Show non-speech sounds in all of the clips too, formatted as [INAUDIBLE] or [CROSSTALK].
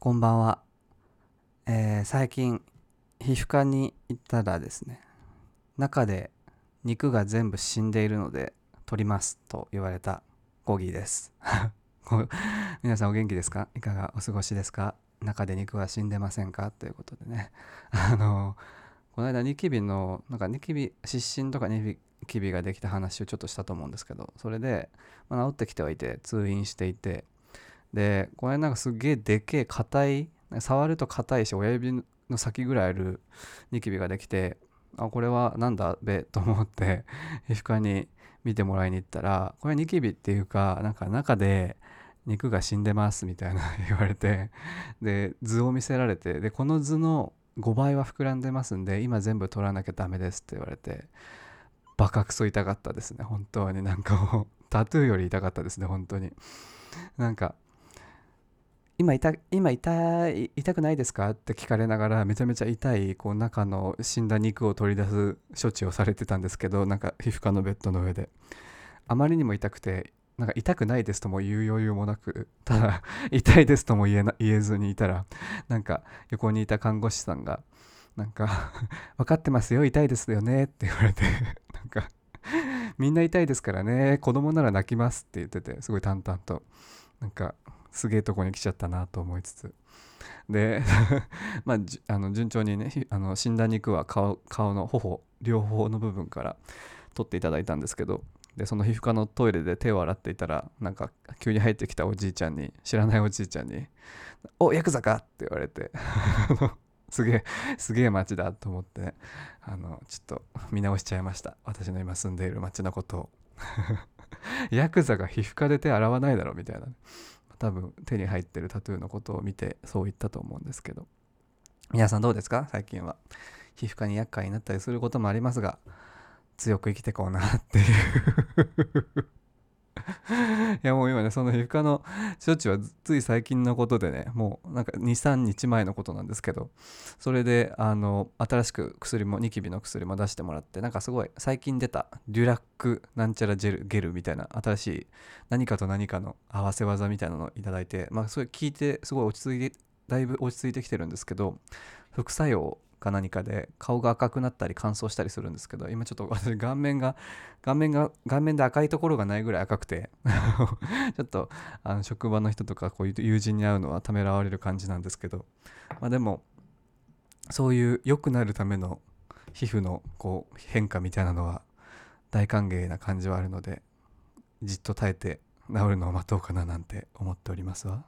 こんばんは。えー最近、皮膚科に行ったらですね、中で肉が全部死んでいるので取りますと言われたコギーです。[LAUGHS] 皆さんお元気ですか？いかがお過ごしですか？中で肉は死んでませんか？ということでね。[LAUGHS] あの、この間ニキビの、なんかニキビ、湿疹とかニキビができた話をちょっとしたと思うんですけど、それで、まあ、治ってきてはいて、通院していて、でこれなんかすげえでけえ硬い触ると硬いし親指の先ぐらいあるニキビができてあこれはなんだべと思って皮膚科に見てもらいに行ったらこれニキビっていうかなんか中で肉が死んでますみたいな [LAUGHS] 言われてで図を見せられてでこの図の5倍は膨らんでますんで今全部取らなきゃダメですって言われてバカクソ痛かったですね本当に。なんかもうタトゥーより痛かったですね本当に。なんか今痛今痛い痛くないですかって聞かれながらめちゃめちゃ痛いこう中の死んだ肉を取り出す処置をされてたんですけどなんか皮膚科のベッドの上で。あまりにも痛くてなんか痛くないですとも言う余裕もなくただ [LAUGHS] 痛いですとも言えな言えずにいたらなんか横にいた看護師さんがなんか [LAUGHS] 分かってますよ痛いですよねって言われて [LAUGHS] なんかみんな痛いですからね子供なら泣きますって言っててすごい淡々と。なんかすげえとこに来ちゃったなと思いつつ。で [LAUGHS] まああの順調にねあの死んだ肉は顔顔の頬両方の部分から取っていただいたんですけど。でその皮膚科のトイレで手を洗っていたらなんか急に入ってきたおじいちゃんに知らないおじいちゃんに「おヤクザか!」って言われて。[LAUGHS] すげえすげえ街だと思ってあのちょっと見直しちゃいました。私の今住んでいる街のことを。[LAUGHS] ヤクザが皮膚科で手洗わないだろみたいな。多分手に入ってるタトゥーのことを見てそう言ったと思うんですけど。皆さんどうですか？最近は。皮膚科に厄介になったりすることもありますが強く生きてこうなっていう。いやもう今ねその皮膚科の処置はつい最近のことでねもうなんか23日前のことなんですけどそれであの新しく薬もニキビの薬も出してもらってなんかすごい最近出たデュラックなんちゃらジェルゲルみたいな新しい何かと何かの合わせ技みたいなのをいただいてまあそれ聞いてすごい落ち着いてだいぶ落ち着いてきてるんですけど副作用か何かで顔が赤くなったり乾燥したりするんですけど今ちょっと [LAUGHS] 私顔面が顔面が顔面で赤いところがないぐらい赤くて [LAUGHS] ちょっとあの職場の人とかこういう友人に会うのはためらわれる感じなんですけどまあでもそういう良くなるための皮膚のこう変化みたいなのは大歓迎な感じはあるのでじっと耐えて治るのを待とうかななんて思っておりますわ。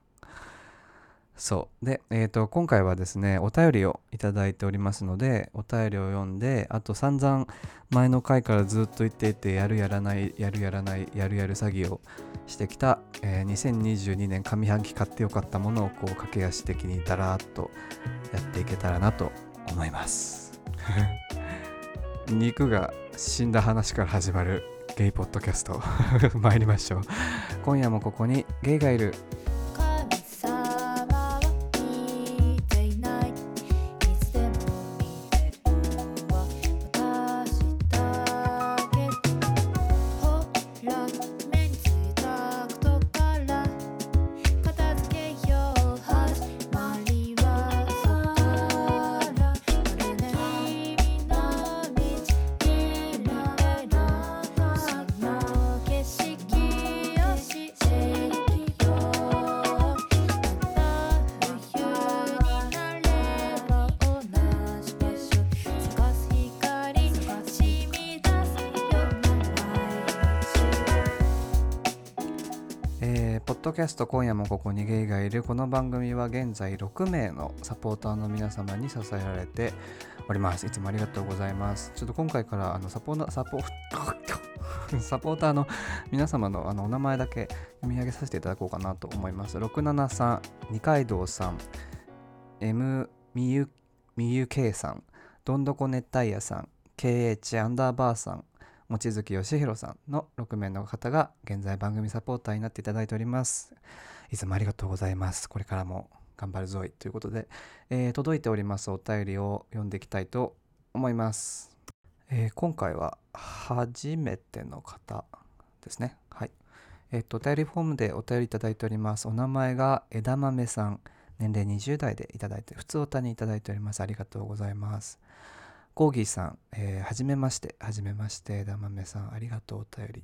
そう。で、えー、と今回はですねお便りをいただいておりますのでお便りを読んであと散々前の回からずっと言っていてやるやらないやるやらないやるやる詐欺をしてきた、えー2022年上半期買ってよかったものをこう駆け足的にだらーっとやっていけたらなと思います。[LAUGHS] 肉が死んだ話から始まるゲイポッドキャスト。[LAUGHS] 参りましょう。今夜もここにゲイがいるキャスト今夜もここにゲイがいるこの番組は現在6名のサポーターの皆様に支えられております。いつもありがとうございます。ちょっと今回からあのサポーサポ [LAUGHS] サポーターの皆様のあのお名前だけ読み上げさせていただこうかなと思います。673二階堂さん。M みゆみゆ K さん。どんどこ熱帯夜さん。KH アンダーバーさん。望月義弘さんの6名の方が現在番組サポーターになっていただいております。いつもありがとうございます。これからも頑張るぞいということで、えー届いておりますお便りを読んでいきたいと思います。えー今回は初めての方ですね。はい。えっ、と、お便りフォームでお便りいただいております。お名前が枝豆さん、年齢20代でいただいて普通おたにいただいておりますありがとうございますコーギーさん、えーはじめましてはじめまして枝豆さんありがとうお便り、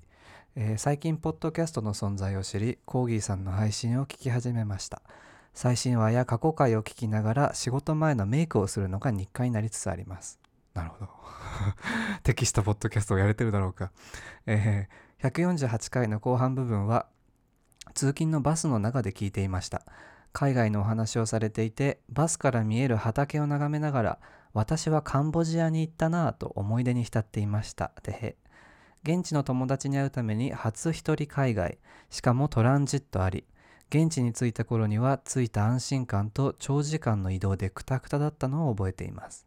えー最近ポッドキャストの存在を知りコーギーさんの配信を聞き始めました。最新話や過去回を聞きながら仕事前のメイクをするのが日課になりつつあります。なるほど。適したポッドキャストをやれてるだろうか、えー148回の後半部分は通勤のバスの中で聞いていました。海外のお話をされていてバスから見える畑を眺めながら私はカンボジアに行ったなぁと思い出に浸っていましたてへ。現地の友達に会うために初一人海外。しかもトランジットあり。現地に着いた頃には着いた安心感と長時間の移動でクタクタだったのを覚えています。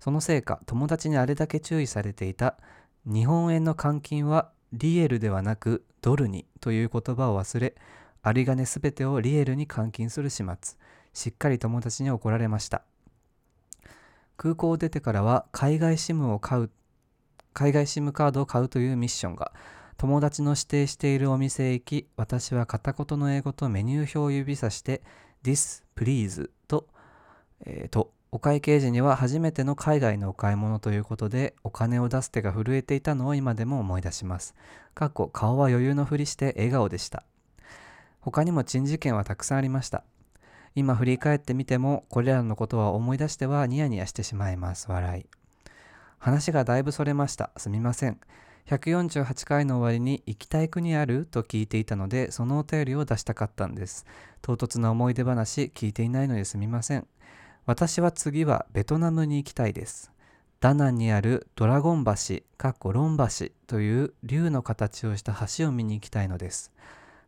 そのせいか友達にあれだけ注意されていた日本円の換金はリエルではなくドルにという言葉を忘れ有り金すべてをリエルに換金する始末。しっかり友達に怒られました。空港を出てからは海外 SIM を買う海外 SIM カードを買うというミッションが友達の指定しているお店へ行き私は片言の英語とメニュー表を指さして This please と,、えーとお会計時には初めての海外のお買い物ということでお金を出す手が震えていたのを今でも思い出します。かっこ顔は余裕のふりして笑顔でした。他にも珍事件はたくさんありました。今振り返ってみてもこれらのことは思い出してはニヤニヤしてしまいます。笑い。話がだいぶそれました。すみません。148回の終わりに行きたい国ある？と聞いていたのでそのお便りを出したかったんです。唐突な思い出話聞いていないのですみません。私は次はベトナムに行きたいです。ダナンにあるドラゴン橋、かっこロン橋という竜の形をした橋を見に行きたいのです。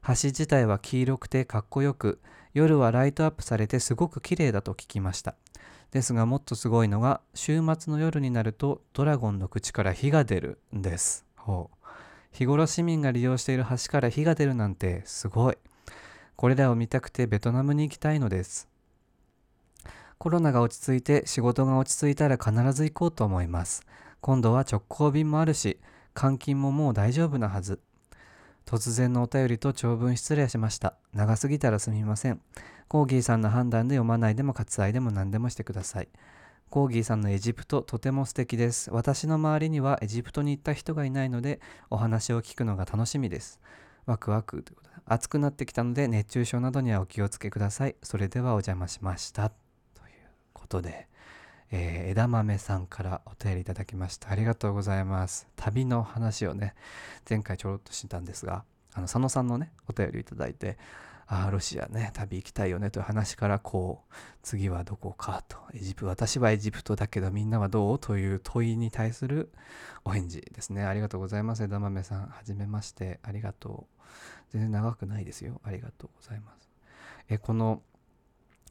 橋自体は黄色くてかっこよく、夜はライトアップされてすごく綺麗だと聞きました。ですがもっとすごいのが、週末の夜になるとドラゴンの口から火が出るんです。ほう。日頃市民が利用している橋から火が出るなんてすごい。これらを見たくてベトナムに行きたいのです。コロナが落ち着いて仕事が落ち着いたら必ず行こうと思います。今度は直行便もあるし、換金ももう大丈夫なはず。突然のお便りと長文失礼しました。長すぎたらすみません。コーギーさんの判断で読まないでも割愛でも何でもしてください。コーギーさんのエジプトとても素敵です。私の周りにはエジプトに行った人がいないのでお話を聞くのが楽しみです。ワクワクということで暑くなってきたので熱中症などにはお気をつけください。それではお邪魔しました。ということで、えー枝豆さんからお便りいただきました。ありがとうございます。旅の話をね、前回ちょろっとしてたんですが、あの佐野さんのね、お便りいただいて、ああ、ロシアね、旅行きたいよねという話から、こう、次はどこかと、エジプト、私はエジプトだけどみんなはどうという問いに対するお返事ですね。ありがとうございます。枝豆さん、はじめまして、ありがとう。全然長くないですよ。ありがとうございます。え、この、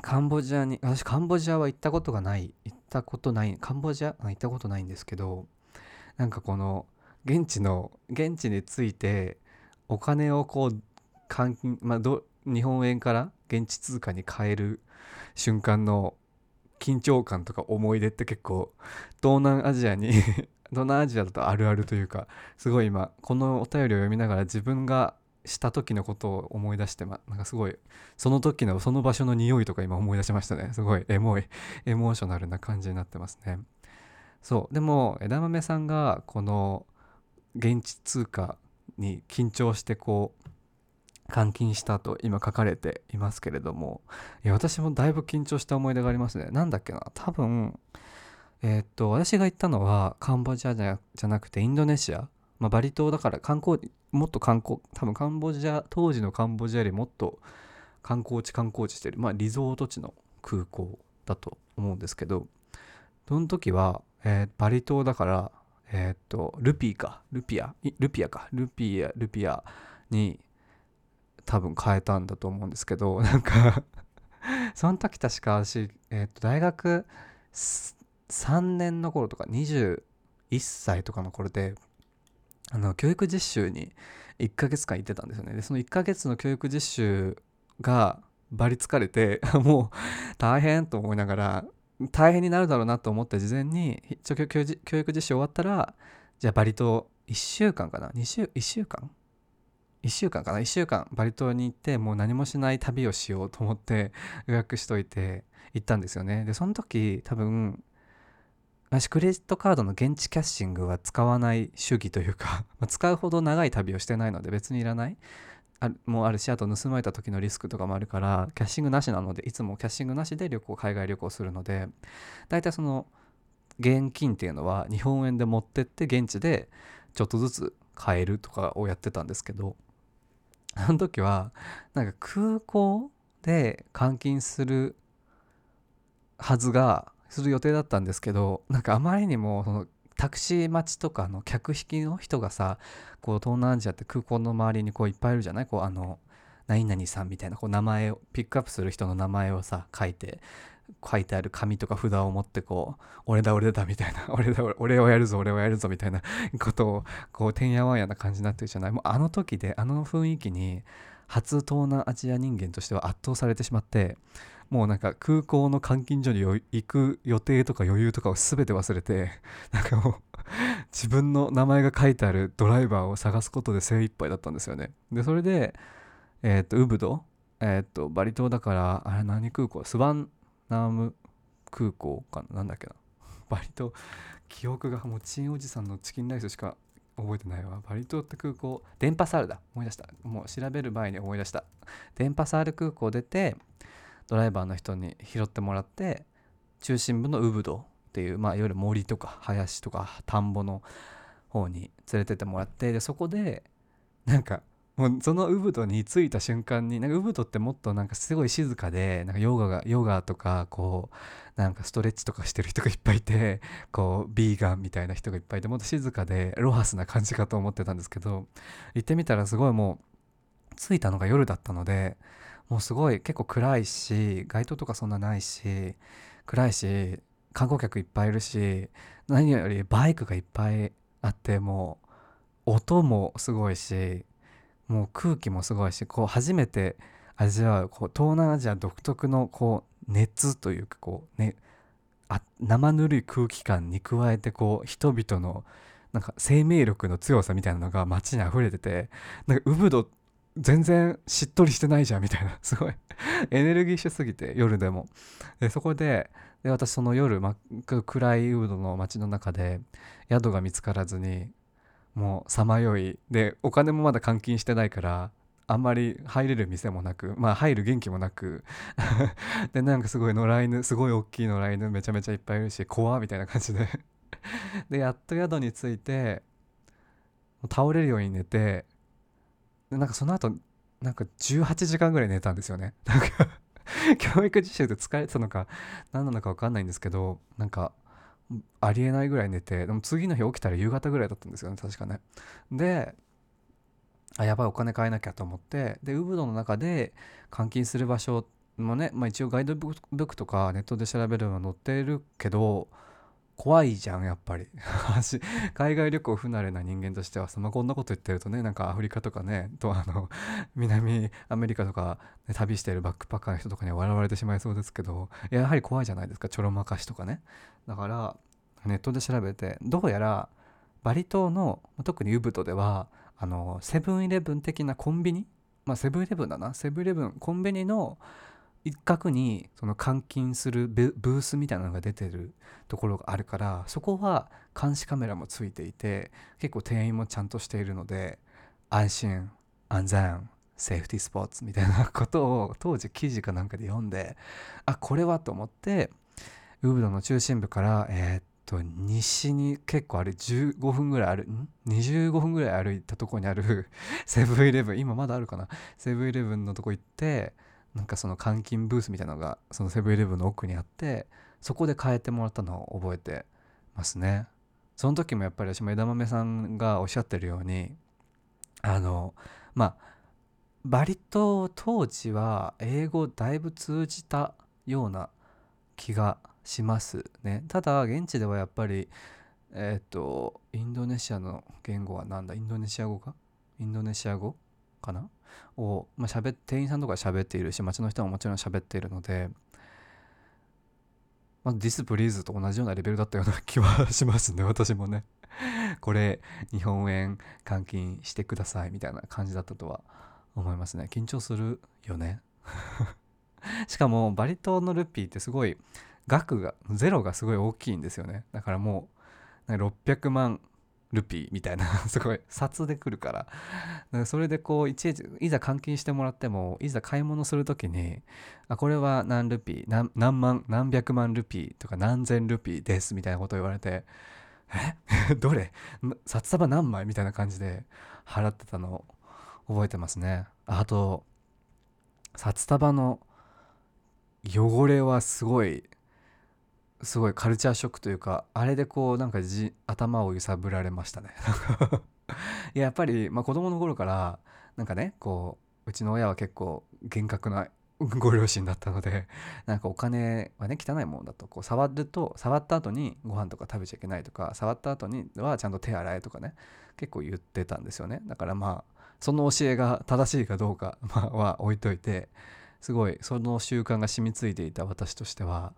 カンボジアに、私、カンボジアは行ったことがない、行ったことない、カンボジア行ったことないんですけど、なんかこの、現地の、現地について、お金をこう、換金、まあ、ど日本円から現地通貨に変える瞬間の緊張感とか思い出って結構東南アジアに [LAUGHS] 東南アジアだとあるあるというかすごい今このお便りを読みながら自分がした時のことを思い出してまなんかすごいその時のその場所の匂いとか今思い出しましたね。すごいエモいエモーショナルな感じになってますね。そう。でも枝豆さんがこの現地通貨に緊張してこう換金したと今書かれていますけれどもいや私もだいぶ緊張した思い出がありますね。なんだっけな。多分えーっと私が行ったのはカンボジアじゃなくてインドネシア、まあ、バリ島だから観光もっと観光多分カンボジア当時のカンボジアよりもっと観光地観光地してる。まあリゾート地の空港だと思うんですけどその時は、えーバリ島だからえーっとルピーか。ルピア。ルピアか。ルピアルピアに多分変えたんだと思うんですけど [LAUGHS] なんかその時確か私、えーと大学3年の頃とか21歳とかの頃であの教育実習に1ヶ月間行ってたんですよね。でその1ヶ月の教育実習がバリ疲れて [LAUGHS] もう大変と思いながら大変になるだろうなと思って事前に一応教育実習終わったらじゃあバリ島1週間かな？2週1週間？1週間かな？1週間バリ島に行ってもう何もしない旅をしようと思って予約しといて行ったんですよね。でその時多分私クレジットカードの現地キャッシングは使わない主義というか [LAUGHS] 使うほど長い旅をしてないので別にいらない。あもあるしあと盗まれた時のリスクとかもあるからキャッシングなしなのでいつもキャッシングなしで旅行海外旅行するので大体その現金っていうのは日本円で持ってって現地でちょっとずつ買えるとかをやってたんですけどあの時はなんか空港で換金するはずがする予定だったんですけどなんかあまりにもそのタクシー待ちとかの客引きの人がさこう東南アジアって空港の周りにこういっぱいいるじゃない？こうあの何々さんみたいなこう名前をピックアップする人の名前をさ書いて書いてある紙とか札を持ってこう俺だ俺だみたいな [LAUGHS] 俺だ俺をやるぞ俺をやるぞみたいなことをこうてんやわんやな感じになってるじゃない？もうあの時であの雰囲気に初東南アジア人間としては圧倒されてしまってもうなんか空港の監禁所に行く予定とか余裕とかを全て忘れて [LAUGHS] なんかもう [LAUGHS] 自分の名前が書いてあるドライバーを探すことで精一杯だったんですよね。でそれでえっ、とウブドえっ、とバリ島だからあれ何空港？スワンナーム空港かな？なんだっけな？[LAUGHS] バリ島。記憶がもうチンおじさんのチキンライスしか覚えてないわ。バリ島って空港電波サールだ。思い出した。もう調べる前に思い出した。電波サール空港出てドライバーの人に拾ってもらって中心部のウブドっていう、まあ、いわゆる森とか林とか田んぼの方に連れてってもらってでそこでなんかもうそのウブドに着いた瞬間になんかウブドってもっとなんかすごい静かでなんかヨガがヨガとかこうなんかストレッチとかしてる人がいっぱいいてこうビーガンみたいな人がいっぱいいてもっと静かでロハスな感じかと思ってたんですけど行ってみたらすごいもう着いたのが夜だったのでもうすごい結構暗いし街灯とかそんなないし暗いし観光客いっぱいいるし何よりバイクがいっぱいあってもう音もすごいしもう空気もすごいしこう初めて味わうこう東南アジア独特のこう熱というかこうねあ生ぬるい空気感に加えてこう人々のなんか生命力の強さみたいなのが街に溢れててなんかウブド全然しっとりしてないじゃんみたいな。[LAUGHS] すごい。エネルギッシュすぎて夜でも。でそこでで私その夜、ま、暗いウードの街の中で宿が見つからずにもうさまよい。でお金もまだ換金してないからあんまり入れる店もなくまあ入る元気もなく。[LAUGHS] でなんかすごい野良犬すごい大きい野良犬めちゃめちゃいっぱいいるし怖みたいな感じで。[LAUGHS] でやっと宿に着いて倒れるように寝てでなんかその後なんか18時間ぐらい寝たんですよね。[LAUGHS] なんか教育実習で疲れてたのか何なのか分かんないんですけどなんかありえないぐらい寝てでも次の日起きたら夕方ぐらいだったんですよね確かね。であやばいお金変えなきゃと思ってでウブドの中で換金する場所もね、まあ、一応ガイドブックとかネットで調べれば載ってるけど怖いじゃんやっぱり。[LAUGHS] 海外旅行不慣れな人間としてはそんなこんなこと言ってるとねなんかアフリカとかねとあの南アメリカとか、ね、旅してるバックパッカーの人とかには笑われてしまいそうですけどやはり怖いじゃないですかちょろまかしとかね。だからネットで調べてどうやらバリ島の特にウブドではあのセブンイレブン的なコンビニまあセブンイレブンだなセブンイレブンコンビニの一角にその換金するブースみたいなのが出てるところがあるからそこは監視カメラもついていて結構店員もちゃんとしているので安心安全セーフティースポーツみたいなことを当時記事かなんかで読んであこれはと思ってウブドの中心部からえーっと西に結構あれ15分ぐらいあるん？25分ぐらい歩いたとこにあるセブンイレブン今まだあるかなセブンイレブンのとこ行ってなんかその換金ブースみたいなのがそのセブンイレブンの奥にあってそこで変えてもらったのを覚えてますね。その時もやっぱり私も枝豆さんがおっしゃってるようにあのまあバリ島当時は英語だいぶ通じたような気がしますね。ただ現地ではやっぱりえっ、とインドネシアの言語はなんだ？インドネシア語か？インドネシア語かな？を、まあ、しゃべ店員さんとか喋っているし街の人ももちろん喋っているので、まあ、ディスプリーズと同じようなレベルだったような気はしますね私もね。これ日本円換金してくださいみたいな感じだったとは思いますね。緊張するよね。[LAUGHS] しかもバリ島のルピーってすごい額がゼロがすごい大きいんですよね。だからもう600万ルピーみたいな [LAUGHS] すごい札で来るから。それでこういちいちいざ換金してもらってもいざ買い物する時にあこれは何ルピー何万何百万ルピーとか何千ルピーですみたいなこと言われてえ？[LAUGHS] どれ？札束何枚？みたいな感じで払ってたの覚えてますね。あと札束の汚れはすごいすごいカルチャーショックというかあれでこうなんかじ頭を揺さぶられましたね。[LAUGHS] いややっぱり、まあ、子供の頃からなんかねこううちの親は結構厳格な [LAUGHS] ご両親だったのでなんかお金はね汚いものだと。こう触ると触った後にご飯とか食べちゃいけないとか触った後にはちゃんと手洗えとかね結構言ってたんですよね。だからまあその教えが正しいかどうか、まあ、は置いといてすごいその習慣が染みついていた私としては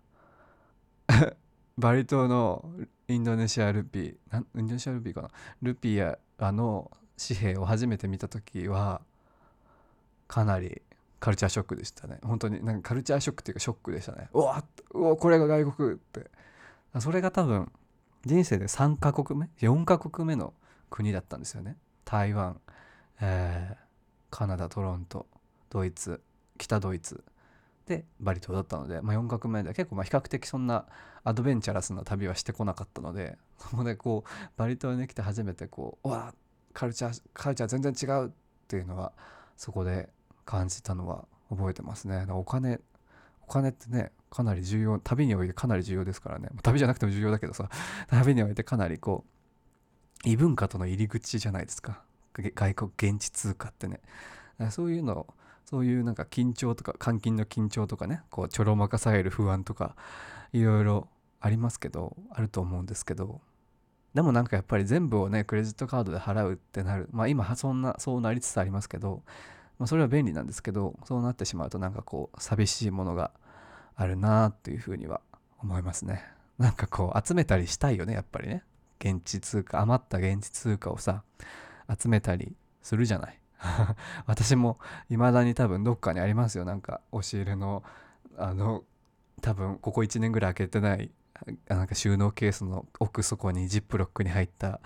[LAUGHS] バリ島のインドネシアルピーなインドネシアルピーかな？ルピアの紙幣を初めて見た時はかなりカルチャーショックでしたね。本当になんかカルチャーショックっていうかショックでしたね。うわうわこれが外国って。それが多分人生で3カ国目4カ国目の国だったんですよね。台湾、えーカナダトロントドイツ北ドイツ。でバリ島だったので、まあ、4カ国目で結構まあ比較的そんなアドベンチャラスな旅はしてこなかったのでそこでこうバリ島に来て初めてこううわカルチャーカルチャー全然違うっていうのはそこで感じたのは覚えてますね。お金お金ってねかなり重要旅においてかなり重要ですからね。旅じゃなくても重要だけどさ旅においてかなりこう異文化との入り口じゃないですか。外国現地通貨ってね。そういうのをそういうなんか緊張とか監禁の緊張とかねこうちょろまかされる不安とかいろいろありますけどあると思うんですけどでもなんかやっぱり全部をねクレジットカードで払うってなるまあ今はそんなそうなりつつありますけど、まあ、それは便利なんですけどそうなってしまうとなんかこう寂しいものがあるなあっていうふうには思いますね。なんかこう集めたりしたいよねやっぱりね。現地通貨余った現地通貨をさ集めたりするじゃない。[LAUGHS] 私も未だに多分どっかにありますよ。なんか押し入れのあの多分ここ1年ぐらい開けてないなんか収納ケースの奥底にジップロックに入った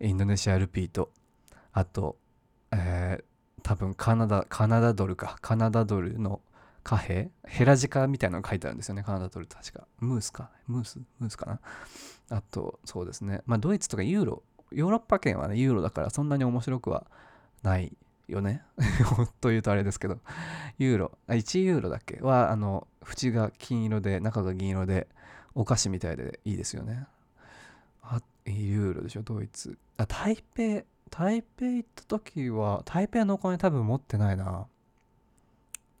インドネシアルピーとあと、えー多分カナダカナダドルか。カナダドルの貨幣？ヘラジカみたいなのが書いてあるんですよね。カナダドルって確か。ムースか？ムース？ムースかな？あとそうですね。まあドイツとかユーロ。ヨーロッパ圏はねユーロだからそんなに面白くはないよね。[LAUGHS] というとあれですけど。ユーロ。あ1ユーロだっけ？はあの縁が金色で中が銀色でお菓子みたいでいいですよね。あユーロでしょ？ドイツ。あ台北。台北行った時は台北のお金多分持ってないな。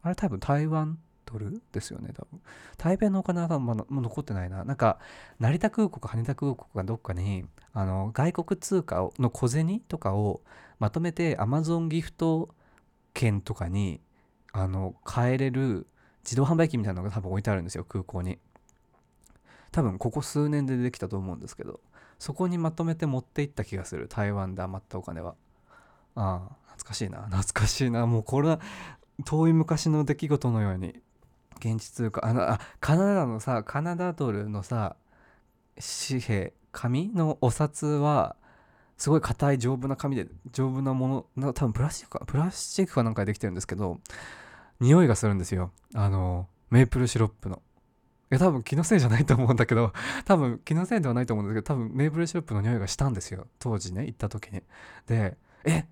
あれ多分台湾？ドルですよね多分。台北のお金は多分まだ残ってないな。なんか成田空港か羽田空港かどっかにあの外国通貨の小銭とかをまとめて Amazon ギフト券とかにあの買えれる自動販売機みたいなのが多分置いてあるんですよ空港に。多分ここ数年でできたと思うんですけど。そこにまとめて持っていった気がする。台湾で余ったお金は。ああ懐かしいな。懐かしいな。もうこれは遠い昔の出来事のように。現地通貨あのあカナダのさカナダドルのさ紙幣紙のお札はすごい硬い丈夫な紙で丈夫なものな多分プラスチックかプラスチックかなんかでできてるんですけど匂いがするんですよ。あのメープルシロップの。いや多分気のせいじゃないと思うんだけど [LAUGHS] 多分気のせいではないと思うんですけど多分メープルシロップの匂いがしたんですよ。当時ね行った時に。でえ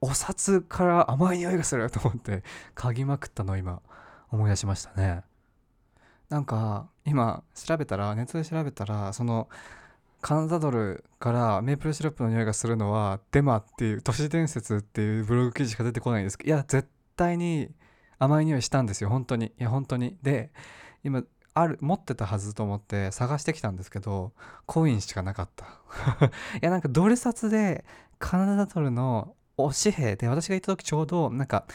お札から甘い匂いがすると思って嗅ぎまくったの今。思い出しましたね。なんか今調べたらネットで調べたらそのカナダドルからメープルシロップの匂いがするのはデマっていう都市伝説っていうブログ記事しか出てこないんです。けどいや絶対に甘い匂いしたんですよ。本当に。いや本当に。で今ある持ってたはずと思って探してきたんですけどコインしかなかった。[LAUGHS] いやなんかドル札でカナダドルのお紙幣で私が行った時ちょうどなんか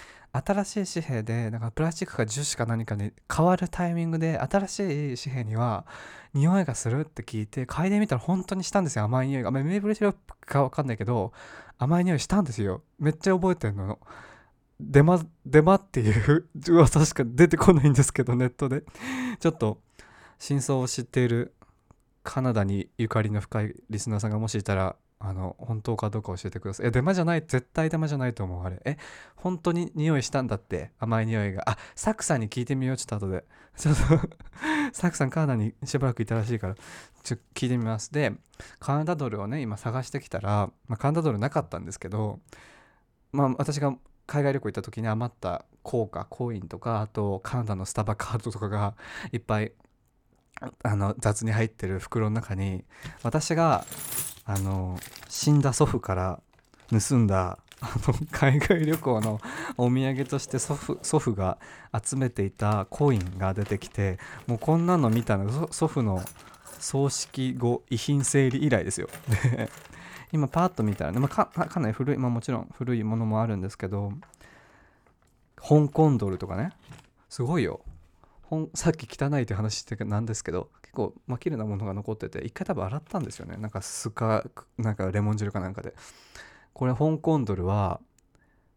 新しい紙幣でなんかプラスチックか樹脂か何かに変わるタイミングで新しい紙幣には匂いがするって聞いて嗅いでみたら本当にしたんですよ。甘い匂いがまメープルシロップか分かんないけど甘い匂いしたんですよ。めっちゃ覚えてるの。デマデマっていう噂しか出てこないんですけどネットで。ちょっと真相を知っているカナダにゆかりの深いリスナーさんがもしいたらあの本当かどうか教えてください。え、デマじゃない、絶対デマじゃないと思う、あれ。え、本当に匂いしたんだって、甘い匂いが。あ、サクさんに聞いてみよう、ちょっと後で。[LAUGHS] ちょっとサクさんカナダにしばらくいたらしいから、ちょっと聞いてみます。で、カナダドルをね、今探してきたら、まあ、カナダドルなかったんですけど、まあ、私が海外旅行行った時に余った硬貨、コインとか、あとカナダのスタバカードとかがいっぱいあの雑に入ってる袋の中に私があの死んだ祖父から盗んだあの海外旅行のお土産として祖父祖父が集めていたコインが出てきてもうこんなの見たの祖父の葬式後遺品整理以来ですよ。で今パーッと見たらね、まあ、かかなり古い、まあ、もちろん古いものもあるんですけど香港ドルとかねすごいよさっき汚いって話してなんですけど構、まあ、綺麗なものが残ってて一回多分洗ったんですよね。なんかスカなんかレモン汁かなんかで。これ香港ドルは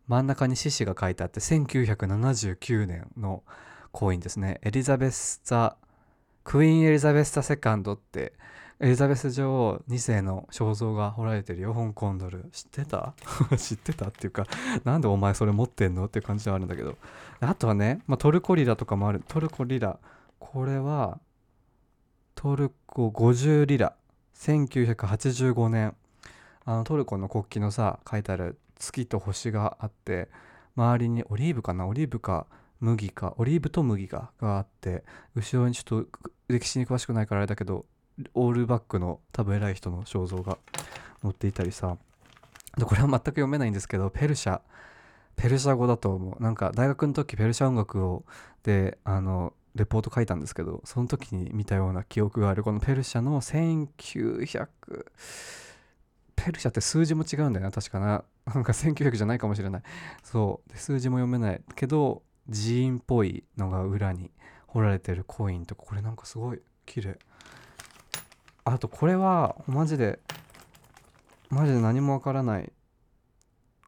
真ん中に獅子が書いてあって1979年のコインですね。エリザベスザクイーンエリザベスザセカンドってエリザベス女王2世の肖像が彫られてるよ。香港ドル。知ってた？[LAUGHS] 知ってたっていうかなんでお前それ持ってんの？っていう感じではあるんだけど。あとはね、まあ、トルコリラとかもある。トルコリラ。これはトルコ50リラ。1985年。あのトルコの国旗のさ書いてある月と星があって周りにオリーブかな？オリーブか麦かオリーブと麦ががあって後ろにちょっと歴史に詳しくないからあれだけどオールバックの多分偉い人の肖像が載っていたりさ。でこれは全く読めないんですけどペルシャ。ペルシャ語だと思う。なんか大学の時ペルシャ音楽をであのレポート書いたんですけどその時に見たような記憶がある。このペルシャの1900ペルシャって数字も違うんだよな確かな。なんか1900じゃないかもしれない。そう。で数字も読めないけど寺院っぽいのが裏に彫られてるコインとかこれなんかすごい綺麗。あとこれはマジでマジで何もわからない。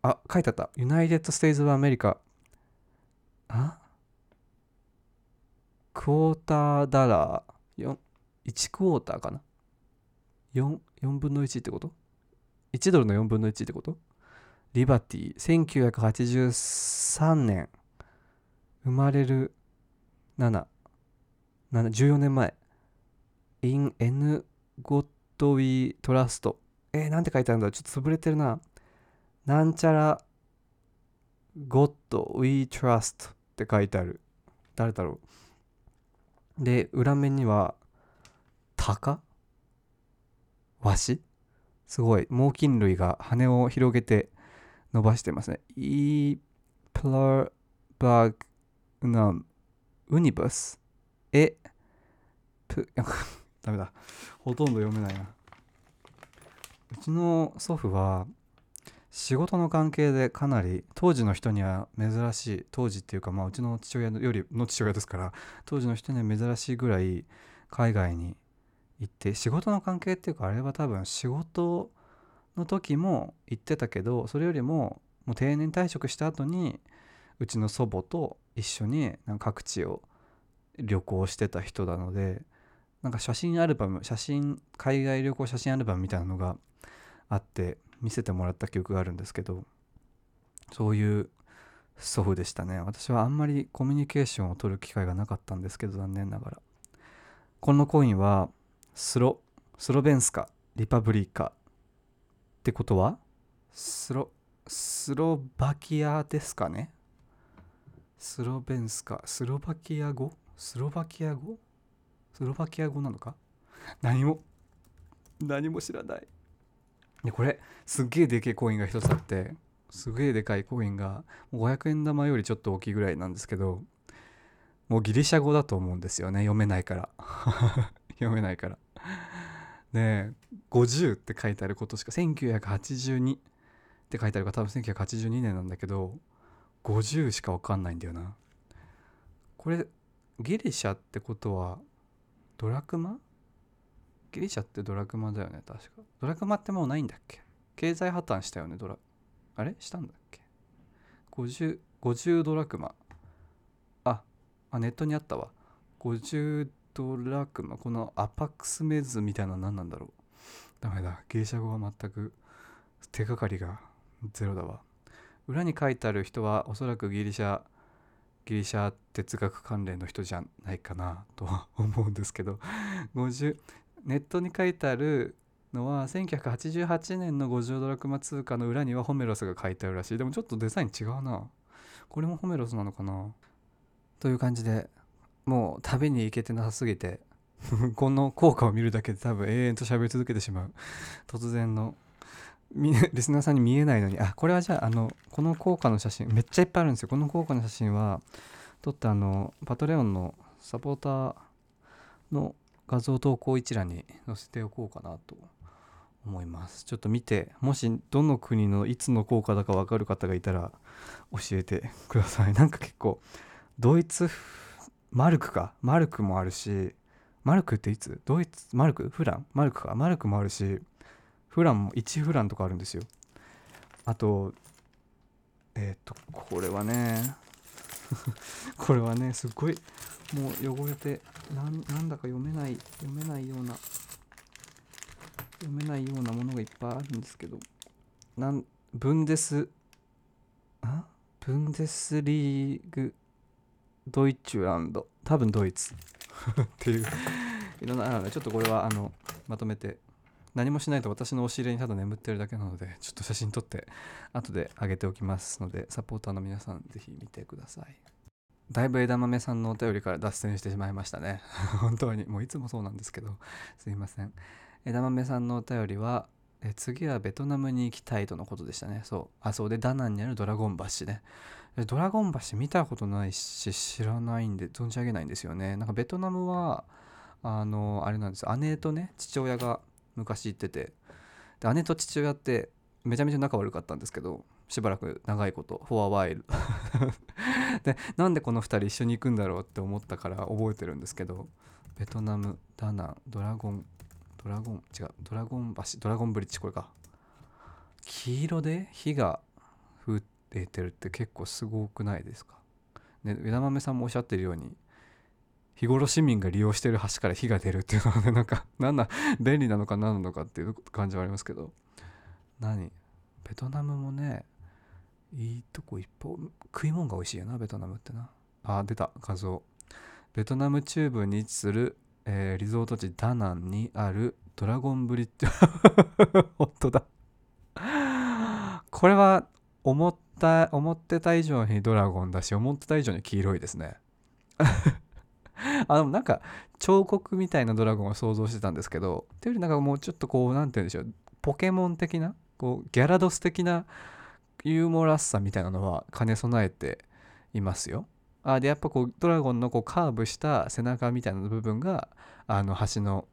あ書いてあった。 United States of America あ？ quarter dollarー1クォーターかな？4, 4分の1ってこと？1ドルの4分の1ってこと？リバティ1983年生まれる7 14年前 in N ゴッドウィトラスト。えー、なんて書いてあるんだ？ちょっと潰れてるな。なんちゃらゴッドウィトラストって書いてある。誰だろう？で裏面には鷹？わしすごい。猛禽類が羽を広げて伸ばしてますね。イープラバグナムウニバス？え？プ [LAUGHS] ダメだ。ほとんど読めないな。うちの祖父は仕事の関係でかなり当時の人には珍しい当時っていうかまあうちの父親よりの父親ですから当時の人には珍しいぐらい海外に行って仕事の関係っていうかあれは多分仕事の時も行ってたけどそれよりももう定年退職した後にうちの祖母と一緒になんか各地を旅行してた人なのでなんか写真アルバム写真海外旅行写真アルバムみたいなのがあって見せてもらった記憶があるんですけどそういう祖父でしたね。私はあんまりコミュニケーションを取る機会がなかったんですけど残念ながら。このコインはスロスロベンスカリパブリカってことはスロスロバキアですかね。スロベンスカスロバキア語？スロバキア語？スロバキア語なのか？[LAUGHS] 何も何も知らない。でこれすっげえでけえコインが一つあってすげえでかいコインが500円玉よりちょっと大きいぐらいなんですけどもうギリシャ語だと思うんですよね読めないから。読めないから。[LAUGHS] で50って書いてあることしか1982って書いてあるから多分1982年なんだけど50しか分かんないんだよな。これギリシャってことはドラクマギリシャってドラクマだよね確か。ドラクマってもうないんだっけ？経済破綻したよねドラあれ？したんだっけ？50, 50ドラクマ。ああネットにあったわ。50ドラクマ。このアパックスメズみたいなの何なんだろう。ダメだ。ギリシャ語は全く手がかりがゼロだわ。裏に書いてある人はおそらくギリシャギリシャ哲学関連の人じゃないかなとは思うんですけど。50ネットに書いてあるのは1988年の50ドラクマ通貨の裏にはホメロスが書いてあるらしい。でもちょっとデザイン違うな。これもホメロスなのかな？という感じでもう旅に行けてなさすぎて [LAUGHS] この効果を見るだけで多分永遠と喋り続けてしまう。突然の。リスナーさんに見えないのに。あこれはじゃああのこの効果の写真めっちゃいっぱいあるんですよ。この効果の写真は撮ってあのパトレオンのサポーターの画像投稿一覧に載せておこうかなと思います。ちょっと見てもしどの国のいつの効果だか分かる方がいたら教えてください。なんか結構ドイツマルクか。マルクもあるしマルクっていつ？ドイツマルク？フラン？マルクか。マルクもあるしフランも1フランとかあるんですよ。あとえっ、とこれはね [LAUGHS] これはねすっごいもう汚れてなんなんだか読めない読めないような読めないようなものがいっぱいあるんですけどなんブンデスあ？ブンデスリーグDeutschland。多分ドイツ。っていう。[LAUGHS] いろんなちょっとこれはあのまとめて何もしないと私のお尻にただ眠ってるだけなのでちょっと写真撮って後で上げておきますのでサポーターの皆さんぜひ見てくださいだいぶ枝豆さんのお便りから脱線してしまいましたね。[LAUGHS] 本当に。もういつもそうなんですけど。すいません。枝豆さんのお便りはえ次はベトナムに行きたいとのことでしたね。そう。あそう。でダナンにあるドラゴン橋ね。えドラゴン橋見たことないし知らないんで存じ上げないんですよね。なんかベトナムはあのあれなんです。姉とね父親が昔行ってて。で姉と父親ってめちゃめちゃ仲悪かったんですけど。しばらく長いことフォアワイルでなんでこの2人一緒に行くんだろうって思ったから覚えてるんですけどベトナムダナンドラゴンドラゴン違うドラゴン橋ドラゴンブリッジこれか。黄色で火が降っててるって結構すごくないですか？ね枝豆さんもおっしゃってるように日頃市民が利用してる橋から火が出るっていうのはねなんかなんだ便利なのか何なのかっていう感じはありますけど。何？ベトナムもねいいとこいっぱい食い物が美味しいよなベトナムってな。あ出た画像。ベトナム中部に位置する、えーリゾート地ダナンにあるドラゴンブリッジ。[LAUGHS] 本当だ。これは思った思ってた以上にドラゴンだし思ってた以上に黄色いですね。[LAUGHS] あでもなんか彫刻みたいなドラゴンを想像してたんですけどっていうよりなんかもうちょっとこうなんて言うんでしょう。ポケモン的なこうギャラドス的なユーモラスさみたいなのは兼ね備えていますよ。あでやっぱこうドラゴンのこうカーブした背中みたいな部分があの橋の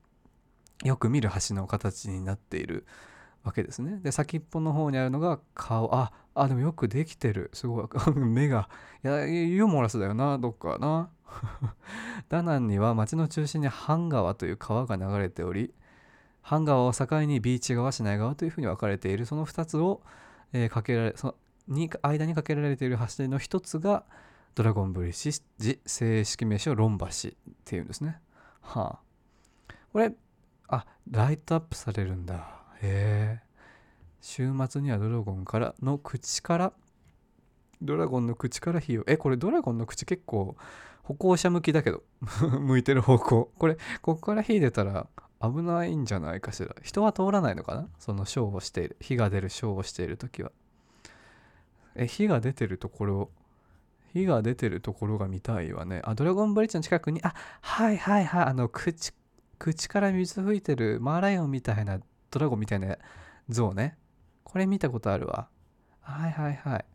よく見る橋の形になっているわけですね。で先っぽの方にあるのが顔ああでもよくできてるすごい [LAUGHS] 目がいやユーモラスだよなどっかな。[LAUGHS] ダナンには町の中心にハン川という川が流れておりハン川を境にビーチ川市内川というふうに分かれているその2つを、えーかけられそのに間にかけられている橋の一つがドラゴンブリッジ正式名称ロン橋っていうんですね。はあ。これあライトアップされるんだ。へえ週末にはドラゴンからの口からドラゴンの口から火をえこれドラゴンの口結構歩行者向きだけど [LAUGHS] 向いてる方向。これここから火出たら危ないんじゃないかしら。人は通らないのかな？そのショーをしている。火が出るショーをしている時は。え火が出てるところ火が出てるところが見たいわね。あドラゴンブリッジの近くにあはいはいはい。あの口口から水吹いてるマーライオンみたいなドラゴンみたいな像ね。これ見たことあるわ。はいはいはい。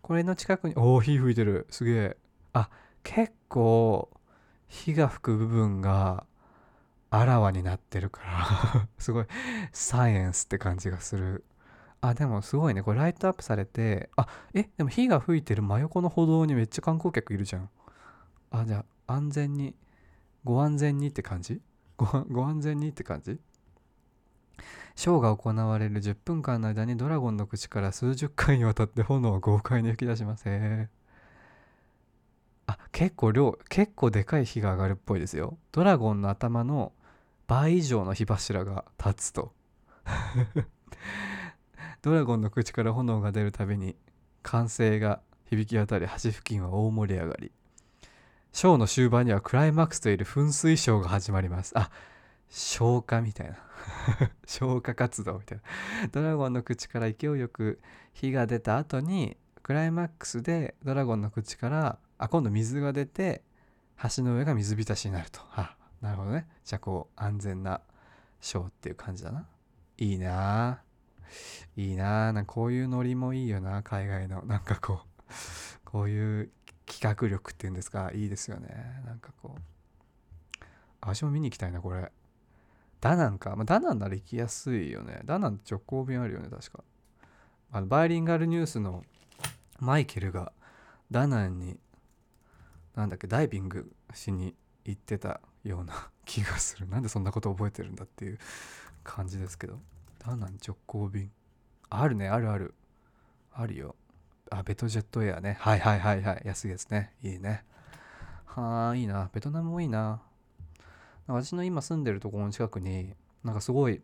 これの近くにおお火吹いてる。すげえ。あ結構火が吹く部分があらわになってるから [LAUGHS] すごいサイエンスって感じがする。あでもすごいね。これライトアップされてあえでも火が吹いてる真横の歩道にめっちゃ観光客いるじゃん。あじゃあ安全にご安全にって感じ？[LAUGHS] ごご安全にって感じ？ショーが行われる10分間の間にドラゴンの口から数十回にわたって炎を豪快に吹き出しますへあ結構量結構でかい火が上がるっぽいですよ。ドラゴンの頭の倍以上の火柱が立つと。[LAUGHS] ドラゴンの口から炎が出るたびに歓声が響き渡り橋付近は大盛り上がり。ショーの終盤にはクライマックスといる噴水ショーが始まります。あ消火みたいな。[LAUGHS] 消火活動みたいな。ドラゴンの口から勢いよく火が出た後にクライマックスでドラゴンの口からあ今度水が出て橋の上が水浸しになると。あなるほどね。じゃあこう安全なショーっていう感じだな。いいな。あいいな。あなんかこういうノリもいいよな海外の。なんかこうこういう企画力っていうんですか。いいですよね。なんかこう。私も見に行きたいなこれ。ダナンか、まあ、ダナンなら行きやすいよね。ダナン直行便あるよね確か。あのバイリンガルニュースのマイケルがダナンになんだっけダイビングしに行ってたような気がする。なんでそんなこと覚えてるんだっていう感じですけど。ダナン直行便。あるねあるある。あるよ。あベトジェットエアね。はいはいはいはい。安いやつね。いいね。はあいいな。ベトナムもいいな。私の今住んでるところの近くになんかすごい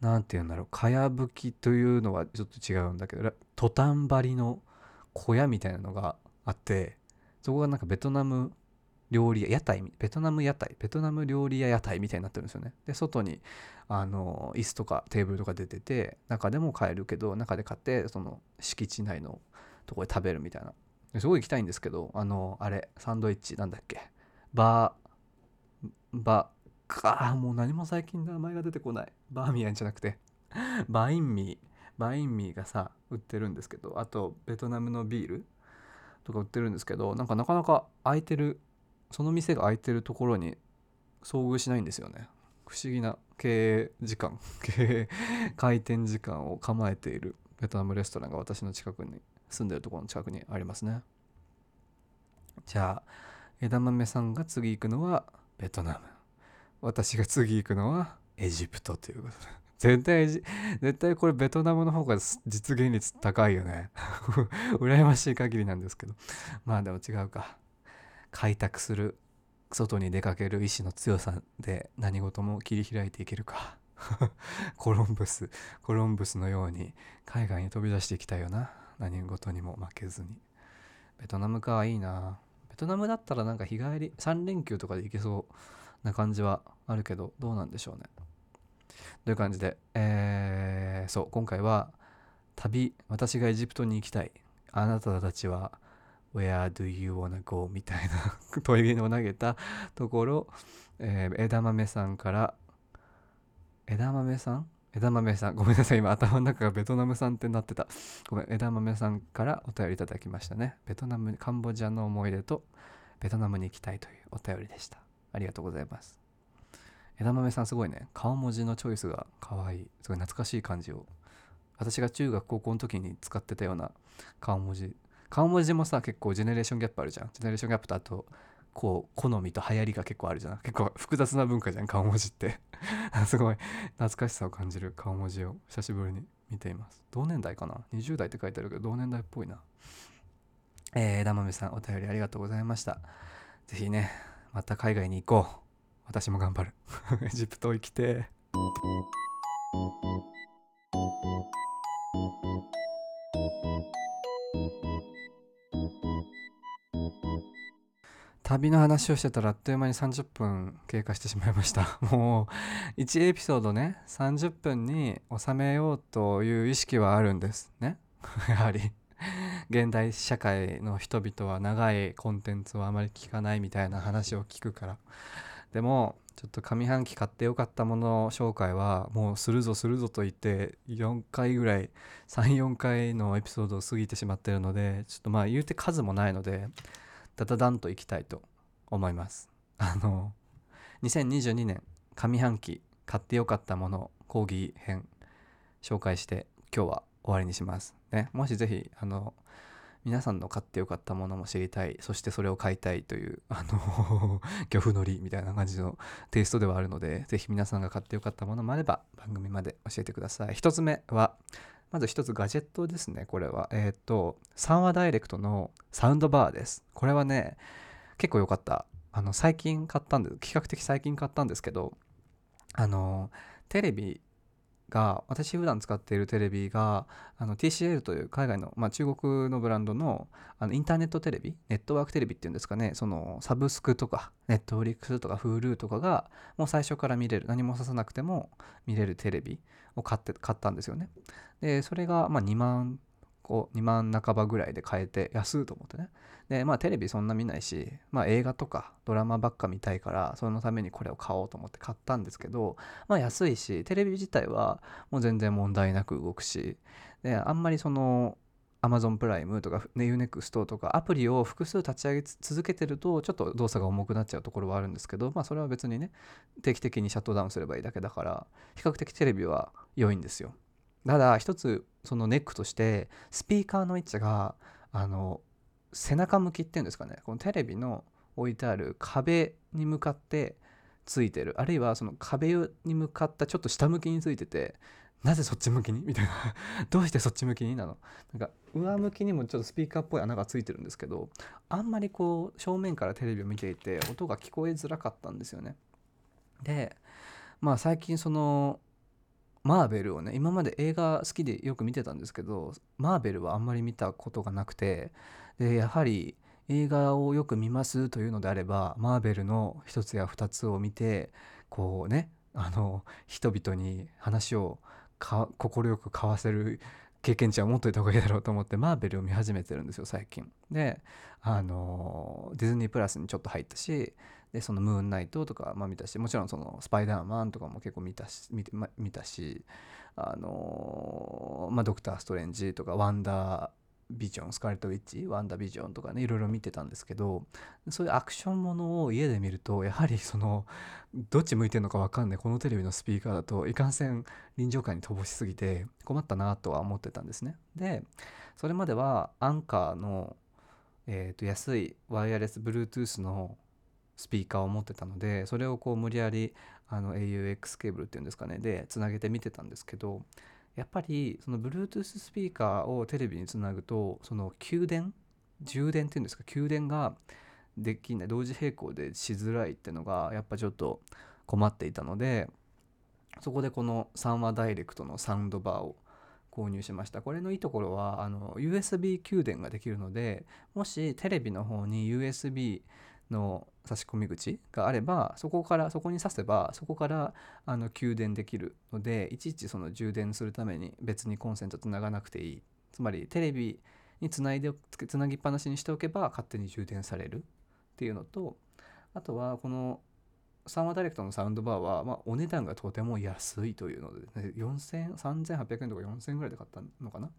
なんて言うんだろう。かやぶきというのはちょっと違うんだけどトタン張りの小屋みたいなのがあってそこがなんかベトナム料理屋屋台ベトナム屋台ベトナム料理屋屋台みたいになってるんですよね。で外にあの椅子とかテーブルとか出てて中でも買えるけど中で買ってその敷地内のとこで食べるみたいな。すごい行きたいんですけどあのあれサンドイッチなんだっけ？バーバかもう何も最近名前が出てこない。バーミヤンじゃなくて。バインミーバインミーがさ売ってるんですけどあとベトナムのビールとか売ってるんですけどなんかなかなか空いてるその店が空いてるところに遭遇しないんですよね。不思議な経営時間。[LAUGHS] 経営開店時間を構えているベトナムレストランが私の近くに住んでるところの近くにありますね。じゃあ枝豆さんが次行くのはベトナム。私が次行くのはエジプトということ。で絶対絶対これベトナムの方が実現率高いよね。[LAUGHS] 羨ましい限りなんですけど。まあでも違うか。開拓する外に出かける意志の強さで何事も切り開いていけるか。[LAUGHS] コロンブスコロンブスのように海外に飛び出していきたいよな。何事にも負けずに。ベトナムかいいな。ベトナムだったらなんか日帰り3連休とかで行けそうな感じはあるけどどうなんでしょうね。という感じでえー、そう今回は旅私がエジプトに行きたい。あなたたちは Where do you wanna go? みたいな [LAUGHS] 問いを投げたところ、えー枝豆さんから枝豆さん？枝豆さん？ごめんなさい今頭の中がベトナムさんってなってた。ごめん枝豆さんからお便りいただきましたね。ベトナムカンボジアの思い出とベトナムに行きたいというお便りでした。ありがとうございます。枝豆さんすごいね。顔文字のチョイスが可愛い。すごい懐かしい感じを。私が中学高校の時に使ってたような顔文字顔文字もさ結構ジェネレーションギャップあるじゃん。ジェネレーションギャップとあとこう好みと流行りが結構あるじゃん。結構複雑な文化じゃん顔文字って。[LAUGHS] すごい懐かしさを感じる顔文字を久しぶりに見ています。同年代かな？20代って書いてあるけど同年代っぽいな。えー、枝豆さんお便りありがとうございました。ぜひねまた海外に行こう。私も頑張る。[LAUGHS] エジプト行きて旅の話をしてたらあっという間に30分経過してしまいました。[LAUGHS] もう1エピソードね30分に収めようという意識はあるんですね。[LAUGHS] やはり。現代社会の人々は長いコンテンツをあまり聞かないみたいな話を聞くから。でもちょっと上半期買ってよかったもの紹介はもうするぞするぞと言って4回ぐらい34回のエピソードを過ぎてしまってるのでちょっとまあ言うて数もないのでダダダンといきたいと思いますあの2022年上半期買ってよかったもの講義編紹介して今日は終わりにします。ね、もしぜひあの皆さんの買ってよかったものも知りたいそしてそれを買いたいというあの [LAUGHS] 漁夫のりみたいな感じのテイストではあるのでぜひ皆さんが買ってよかったものもあれば番組まで教えてください一つ目はまず一つガジェットですねこれは。えっ、と3話ダイレクトのサウンドバーです。これはね結構良かった。あの最近買ったんです。比較的最近買ったんですけどあのテレビが私普段使っているテレビがあの TCL という海外の、まあ、中国のブランドのあのインターネットテレビネットワークテレビっていうんですかねそのサブスクとかネットフリックスとか Hulu とかがもう最初から見れる何もささなくても見れるテレビを買って買ったんですよね。でそれがまあ2万こう2万半ばぐらいで買えて安いと思ってね。でまあテレビそんな見ないしまあ映画とかドラマばっか見たいからそのためにこれを買おうと思って買ったんですけどまあ安いしテレビ自体はもう全然問題なく動くしであんまりその Amazon プライムとか UNEXT とかアプリを複数立ち上げ続けてるとちょっと動作が重くなっちゃうところはあるんですけどまあそれは別にね定期的にシャットダウンすればいいだけだから比較的テレビは良いんですよ。ただ一つそのネックとしてスピーカーの位置があの背中向きっていうんですかね。このテレビの置いてある壁に向かってついてる。あるいはその壁に向かったちょっと下向きについててなぜそっち向きに？みたいな。[LAUGHS] どうしてそっち向きになの？なんか上向きにもちょっとスピーカーっぽい穴がついてるんですけどあんまりこう正面からテレビを見ていて音が聞こえづらかったんですよね。でまあ最近そのマーベルをね今まで映画好きでよく見てたんですけどマーベルはあんまり見たことがなくてでやはり映画をよく見ますというのであればマーベルの一つや二つを見てこうねあの人々に話を快く交わせる経験値は持っといた方がいいだろうと思ってマーベルを見始めてるんですよ最近。であのディズニープラスにちょっと入ったしでそのムーンナイトとか、まあ、見たしもちろんそのスパイダーマンとかも結構見たし見て、ま、見たしあのまあドクター・ストレンジとかワンダービジョンスカーレット・ウィッチワンダービジョンとかねいろいろ見てたんですけどそういうアクションものを家で見るとやはりそのどっち向いてるのか分かんないこのテレビのスピーカーだといかんせん臨場感に乏しすぎて困ったなとは思ってたんですね。でそれまではアンカーの、えー、と安いワイヤレス Bluetooth のスピーカーを持ってたのでそれをこう無理やりあの AUX ケーブルっていうんですかねでつなげて見てたんですけどやっぱりその Bluetooth スピーカーをテレビにつなぐとその給電充電っていうんですか給電ができない同時並行でしづらいってのがやっぱちょっと困っていたのでそこでこの3話ダイレクトのサウンドバーを購入しました。これのいいところはあの USB 給電ができるのでもしテレビの方に USB の差し込み口があればそこからそこに挿せばそこからあの給電できるのでいちいちその充電するために別にコンセントつながなくていい。つまりテレビにつないでつなぎっぱなしにしておけば勝手に充電されるっていうのとあとはこのサンワダイレクトのサウンドバーは、まあ、お値段がとても安いというので、ね、4000 3800円とか4000円ぐらいで買ったのかな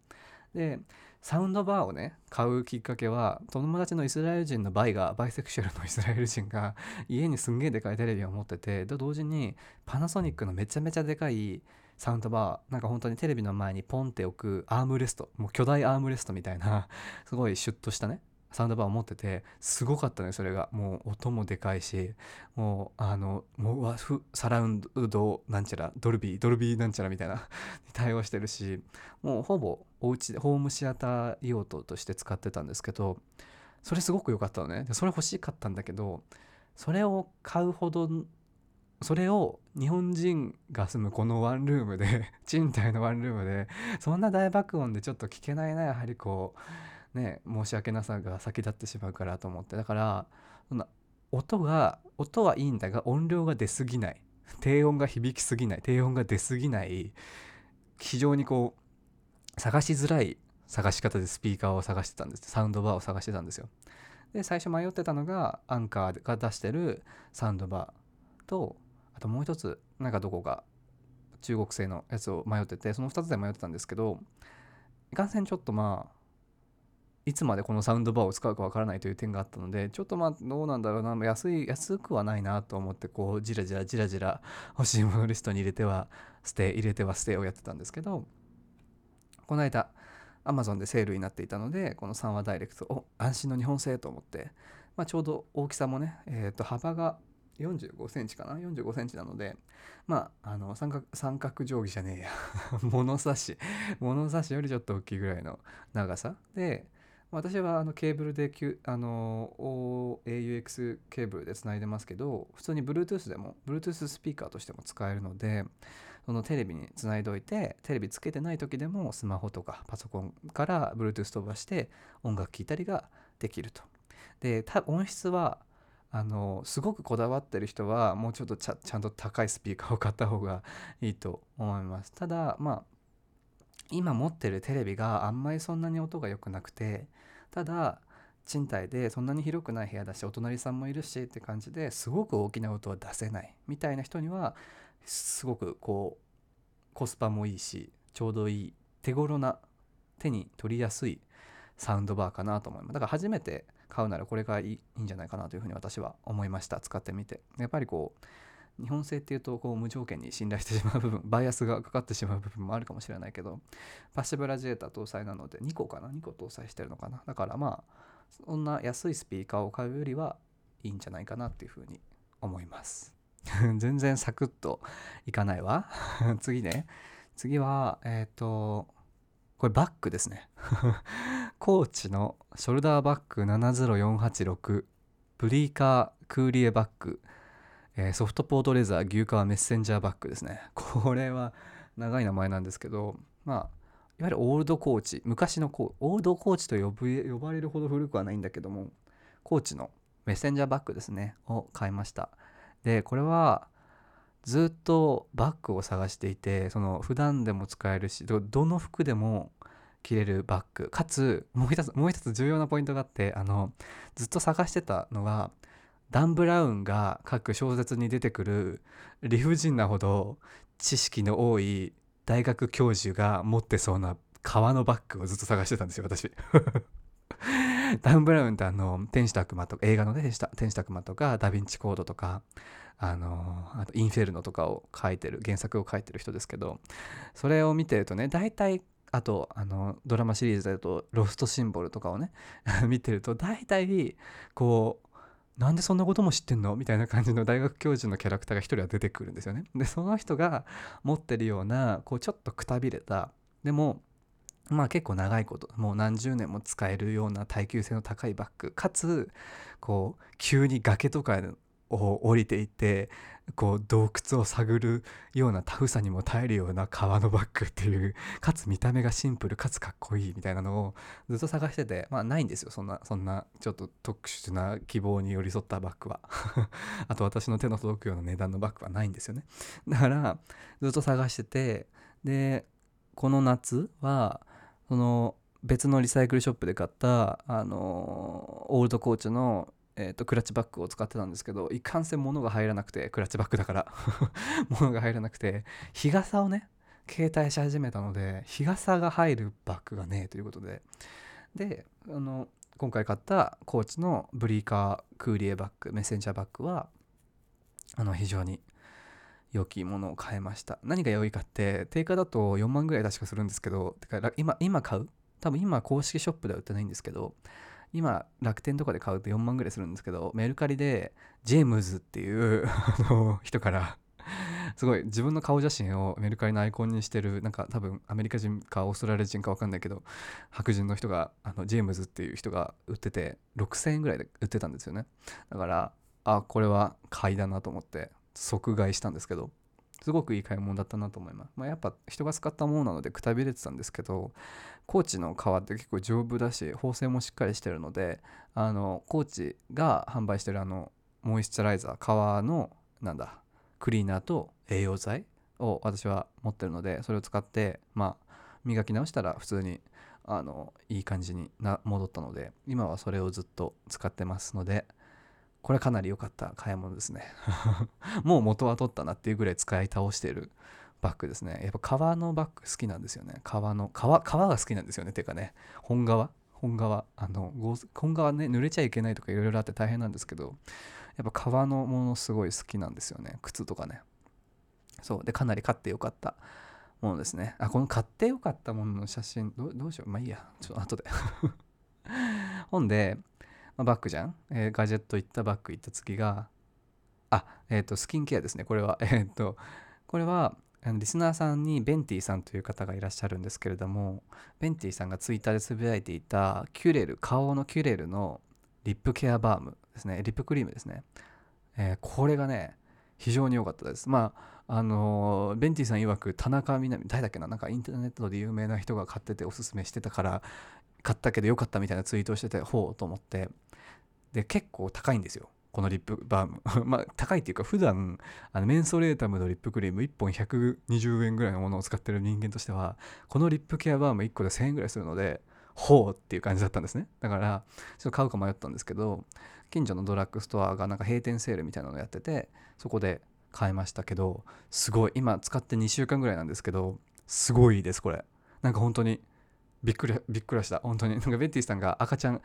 でサウンドバーをね買うきっかけは友達のイスラエル人のバイがバイセクシュアルのイスラエル人が [LAUGHS] 家にすんげえでかいテレビを持っててと同時にパナソニックのめちゃめちゃでかいサウンドバーなんか本当にテレビの前にポンって置くアームレストもう巨大アームレストみたいな [LAUGHS] すごいシュッとしたねサウンドバーを持っててすごかったねそれが。もう音もでかいしもうあのもうワフサラウンドなんちゃらドルビードルビーなんちゃらみたいな [LAUGHS] 対応してるしもうほぼお家でホームシアター用途として使ってたんですけどそれすごく良かったのね。それ欲しかったんだけどそれを買うほどそれを日本人が住むこのワンルームで [LAUGHS] 賃貸のワンルームでそんな大爆音でちょっと聞けないなやはりこうね申し訳なさが先立ってしまうからと思って。だからそんな音が音はいいんだが音量が出すぎない。低音が響きすぎない。低音が出すぎない。非常にこう探しづらい探し方でスピーカーを探してたんです。サウンドバーを探してたんですよ。で最初迷ってたのがアンカーが出してるサウンドバーとあともう一つなんかどこか中国製のやつを迷っててその2つで迷ってたんですけどいかんせんちょっとまあいつまでこのサウンドバーを使うかわからないという点があったのでちょっとまあどうなんだろうな。安い安くはないなと思ってこうじらじらじらじら欲しいものリストに入れては捨て入れては捨てをやってたんですけどこの間 Amazon でセールになっていたのでこの3話ダイレクトお安心の日本製と思って、まあ、ちょうど大きさもね、えー、と幅が45センチかな？45センチなのでまああの三角三角定規じゃねえや。[LAUGHS] 物差し物差しよりちょっと大きいぐらいの長さで私はあのケーブルであの AUX ケーブルでつないでますけど普通に Bluetooth でも Bluetooth スピーカーとしても使えるのでそのテレビにつないでおいてテレビつけてない時でもスマホとかパソコンから Bluetooth 飛ばして音楽聴いたりができると。で音質はあのすごくこだわってる人はもうちょっとちゃんと高いスピーカーを買った方がいいと思います。ただまあ今持ってるテレビがあんまりそんなに音が良くなくてただ賃貸でそんなに広くない部屋だしお隣さんもいるしって感じですごく大きな音は出せないみたいな人にはすごくこうコスパもいいしちょうどいい手頃な手に取りやすいサウンドバーかなと思います。だから初めて買うならこれがいいんじゃないかなというふうに私は思いました。使ってみて。やっぱりこう日本製っていうとこう無条件に信頼してしまう部分 [LAUGHS] バイアスがかかってしまう部分もあるかもしれないけどパッシブラジエーター搭載なので2個かな？2個搭載してるのかな？だからまあそんな安いスピーカーを買うよりはいいんじゃないかなっていうふうに思います。[LAUGHS] 全然サクッといかないわ。[LAUGHS] 次ね。次はえっ、とこれバッグですね。コーチのショルダーバッグ70486ブリーカークーリエバッグ、えーソフトポートレザー牛革メッセンジャーバッグですね。[LAUGHS] これは長い名前なんですけどまあいわゆるオールドコーチ昔のコーオールドコーチと呼ぶ呼ばれるほど古くはないんだけどもコーチのメッセンジャーバッグですねを買いました。でこれはずっとバッグを探していてその普段でも使えるしどどの服でも着れるバッグかつもう一つもう一つ重要なポイントがあってあのずっと探してたのがダン・ブラウンが書く小説に出てくる理不尽なほど知識の多い大学教授が持ってそうな革のバッグをずっと探してたんですよ私。[LAUGHS] ダン・ブラウンってあの天使と悪魔とか映画のね天使と天使と悪魔とかダ・ヴィンチコードとかあのあとインフェルノとかを書いてる原作を書いてる人ですけどそれを見てるとね大体あとあのドラマシリーズだと「ロストシンボル」とかをね [LAUGHS] 見てると大体こうなんでそんなことも知ってんの？みたいな感じの大学教授のキャラクターが一人は出てくるんですよね。でその人が持ってるようなこうちょっとくたびれたでもまあ結構長いこともう何十年も使えるような耐久性の高いバッグかつこう急に崖とかを降りていてこう洞窟を探るようなタフさにも耐えるような革のバッグっていうかつ見た目がシンプルかつかっこいいみたいなのをずっと探しててまあないんですよ。そんなそんなちょっと特殊な希望に寄り添ったバッグは。[LAUGHS] あと私の手の届くような値段のバッグはないんですよね。だからずっと探しててでこの夏はその別のリサイクルショップで買ったあのオールドコーチのえー、とクラッチバッグを使ってたんですけどいかんせん物が入らなくてクラッチバッグだから [LAUGHS] 物が入らなくて日傘をね携帯し始めたので日傘が入るバッグがねえということで。であの今回買ったコーチのブリーカークーリエバッグメッセンジャーバッグはあの非常に良きものを買いました。何が良いかって定価だと4万ぐらい確かするんですけどてか今今買う？多分今公式ショップでは売ってないんですけど今楽天とかで買うと4万ぐらいするんですけどメルカリでジェームズっていう人からすごい自分の顔写真をメルカリのアイコンにしてるなんか多分アメリカ人かオーストラリア人か分かんないけど白人の人があのジェームズっていう人が売ってて6000円ぐらいで売ってたんですよね。だからあこれは買いだなと思って即買いしたんですけどすごくいい買い物だったなと思います、まあ、やっぱ人が使ったものなのでくたびれてたんですけど高知の革って結構丈夫だし縫製もしっかりしてるのであの高知が販売してるあのモイスチャライザー革のなんだクリーナーと栄養剤を私は持ってるのでそれを使ってまあ磨き直したら普通にあのいい感じにな戻ったので今はそれをずっと使ってますのでこれはかなり良かった買い物ですね。[LAUGHS] もう元は取ったなっていうぐらい使い倒してるバッグですね。やっぱ革のバッグ好きなんですよね。革の革革が好きなんですよね。てかね本革？本革？あの本革ね濡れちゃいけないとかいろいろあって大変なんですけどやっぱ革のものすごい好きなんですよね。靴とかね。そう。でかなり買ってよかったものですね。あこの買ってよかったものの写真どどうしよう。まあいいや。ちょっと後で。[LAUGHS] ほんで、まあ、バッグじゃん、えーガジェット行ったバッグ行った次があえっ、とスキンケアですね。これは。[LAUGHS] えっ、とこれはリスナーさんにベンティさんという方がいらっしゃるんですけれどもベンティさんがツイッターでつぶやいていたキュレル顔のキュレルのリップケアバームですね。リップクリームですね、えーこれがね非常に良かったです。まああのベンティさん曰く田中みな実誰だっけな？なんかインターネットで有名な人が買ってておすすめしてたから買ったけど良かったみたいなツイートをしててほうと思って。で結構高いんですよ。このリップバームまあ [LAUGHS] 高いっていうか普段あのメンソレータムのリップクリーム1本120円ぐらいのものを使ってる人間としてはこのリップケアバーム1個で1000円ぐらいするのでほうっていう感じだったんですね。だからちょっと買うか迷ったんですけど近所のドラッグストアがなんか閉店セールみたいなのをやっててそこで買いましたけどすごい今使って2週間ぐらいなんですけどすごいですこれ。なんか本当にびっくりびっくりした。本当に。なんかベッティさんが赤ちゃん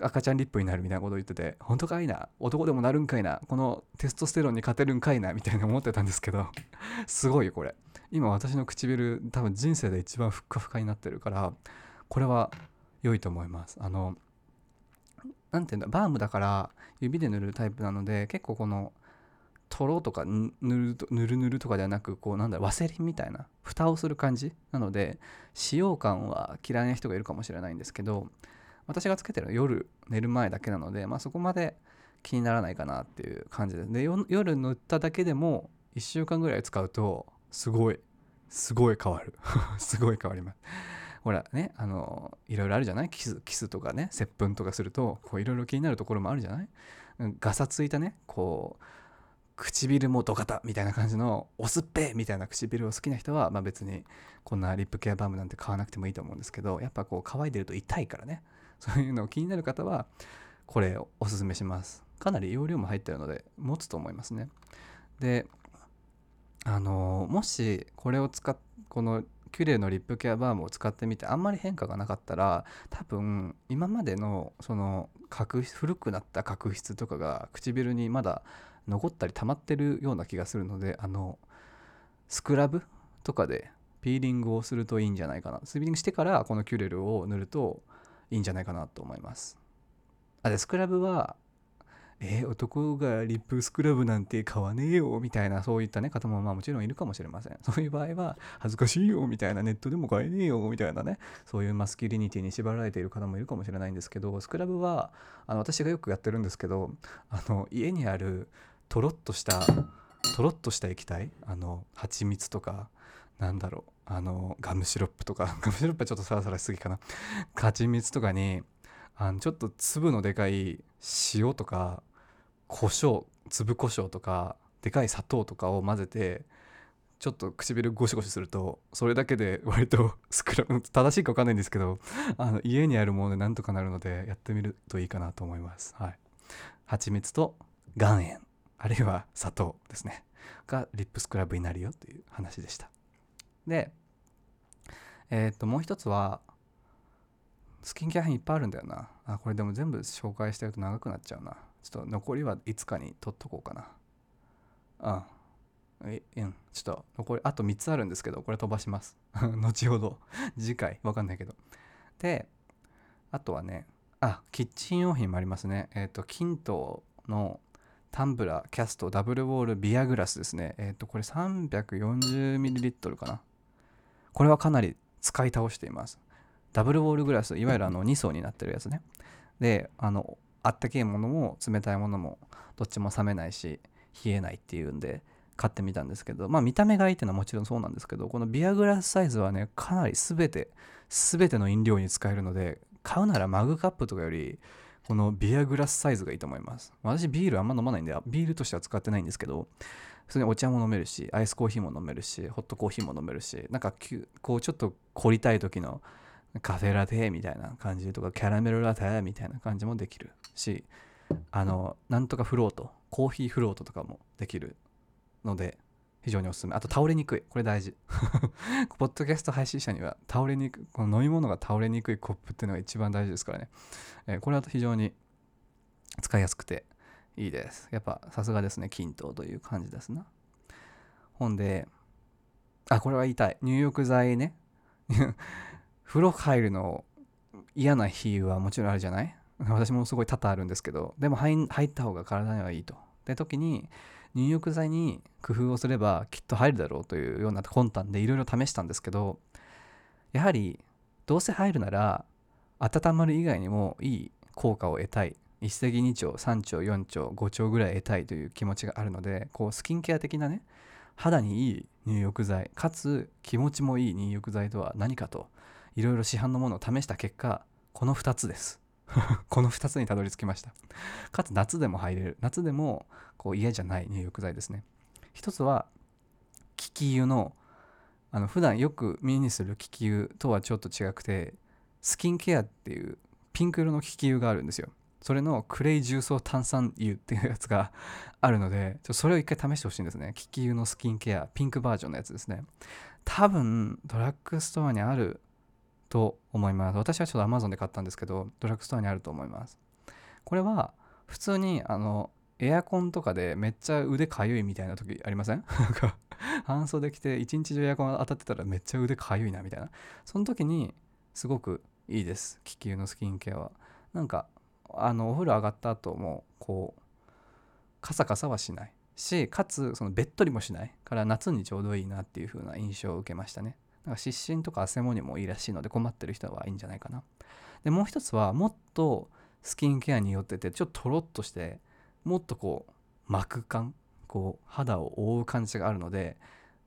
赤ちゃんリップになるみたいなことを言ってて本当かいな？男でもなるんかいな？このテストステロンに勝てるんかいな？みたいな思ってたんですけど [LAUGHS] すごいよこれ。今私の唇多分人生で一番ふっかふかになってるからこれは良いと思います。あのなんていうんだ？バームだから指で塗るタイプなので結構このとろとかぬ塗るとぬるぬるとかではなくこうなんだろワセリンみたいな蓋をする感じなので使用感は嫌いな人がいるかもしれないんですけど私がつけてるのは夜寝る前だけなので、まあ、そこまで気にならないかなっていう感じです。で夜塗っただけでも1週間ぐらい使うとすごいすごい変わる。[LAUGHS] すごい変わります。ほらねあのいろいろあるじゃない？キスキスとかね接吻とかするとこういろいろ気になるところもあるじゃない？ガサついたねこう唇もドカタみたいな感じのおすっぺみたいな唇を好きな人は、まあ、別にこんなリップケアバームなんて買わなくてもいいと思うんですけどやっぱこう乾いてると痛いからね。そういうの気になる方はこれをおすすめします。かなり容量も入ってるので持つと思いますね。であのもしこれを使っこのキュレルのリップケアバームを使ってみてあんまり変化がなかったら多分今までのその角古くなった角質とかが唇にまだ残ったり溜まってるような気がするのであのスクラブとかでピーリングをするといいんじゃないかな。スピーリングしてからこのキュレルを塗るといいんじゃないかなと思います。あでスクラブはえー男がリップスクラブなんて買わねえよみたいなそういったね方もまあもちろんいるかもしれません。そういう場合は恥ずかしいよみたいなネットでも買えねえよみたいなねそういうマスキュリニティに縛られている方もいるかもしれないんですけどスクラブはあの私がよくやってるんですけどあの家にあるとろっとしたとろっとした液体あの蜂蜜とかなんだろうあのガムシロップとか [LAUGHS] ガムシロップはちょっとサラサラしすぎかな。蜂蜜とかにあのちょっと粒のでかい塩とか胡椒粒胡椒とかでかい砂糖とかを混ぜてちょっと唇ゴシゴシするとそれだけで割とスクラ正しいか分かんないんですけどあの家にあるものでなんとかなるのでやってみるといいかなと思います。はい。蜂蜜と岩塩あるいは砂糖ですね。がリップスクラブになるよという話でした。でえーっともう一つはスキンケア品いっぱいあるんだよな。あこれでも全部紹介してると長くなっちゃうな。ちょっと残りはいつかに取っとこうかな。うんえうん。ちょっと残りあと3つあるんですけどこれ飛ばします。[LAUGHS] 後ほど。次回。わかんないけど。であとはねあキッチン用品もありますね。えっ、とキントのタンブラーキャストダブルウォールビアグラスですね。えっ、とこれ 340ml かな。これはかなり使い倒しています。ダブルウォールグラスいわゆるあの2層になってるやつね。であのあったけえものも冷たいものもどっちも冷めないし冷えないっていうんで買ってみたんですけどまあ見た目がいいっていうのはもちろんそうなんですけどこのビアグラスサイズはねかなり全て全ての飲料に使えるので買うならマグカップとかよりこのビアグラスサイズがいいと思います。私ビールあんま飲まないんでビールとしては使ってないんですけど普通にお茶も飲めるしアイスコーヒーも飲めるしホットコーヒーも飲めるしなんかきゅこうちょっと凝りたい時のカフェラテみたいな感じとかキャラメルラテみたいな感じもできるしあのなんとかフロートコーヒーフロートとかもできるので非常におすすめ。あと倒れにくい。これ大事。[LAUGHS] ポッドキャスト配信者には倒れにくいこの飲み物が倒れにくいコップっていうのが一番大事ですからね、えーこれは非常に使いやすくていいです。やっぱさすがですね。均等という感じですな。本であこれは言いたい。入浴剤ね。[LAUGHS] 風呂入るの嫌な日はもちろんあるじゃない？私もすごい多々あるんですけど。でも入入った方が体にはいいと。で時に入浴剤に工夫をすればきっと入るだろうというような魂胆でいろいろ試したんですけどやはりどうせ入るなら温まる以外にもいい効果を得たい。一石二鳥三鳥四鳥五鳥ぐらい得たいという気持ちがあるのでこうスキンケア的なね肌にいい入浴剤かつ気持ちもいい入浴剤とは何かといろいろ市販のものを試した結果この2つです。[LAUGHS] この2つにたどり着きました。かつ夏でも入れる。夏でもこう嫌じゃない入浴剤ですね。一つは気気湯のあの普段よく目にする気気湯とはちょっと違くてスキンケアっていうピンク色の気気湯があるんですよ。それのクレイ重曹炭酸油っていうやつがあるのでちょそれを一回試してほしいんですね。気気湯のスキンケアピンクバージョンのやつですね。多分ドラッグストアにあると思います。私はちょっと Amazon で買ったんですけどドラッグストアにあると思います。これは普通にあのエアコンとかでめっちゃ腕かゆいみたいな時ありません？[LAUGHS] なんか半袖着て一日中エアコン当たってたらめっちゃ腕かゆいなみたいな。その時にすごくいいです。気球のスキンケアは。なんかあのお風呂上がった後もこうカサカサはしないしかつそのべっとりもしないから夏にちょうどいいなっていう風な印象を受けましたね。なんか湿疹とか汗もにもいいらしいので困ってる人はいいんじゃないかな。でもう一つはもっとスキンケアによっててちょっととろっとしてもっとこう膜感こう肌を覆う感じがあるので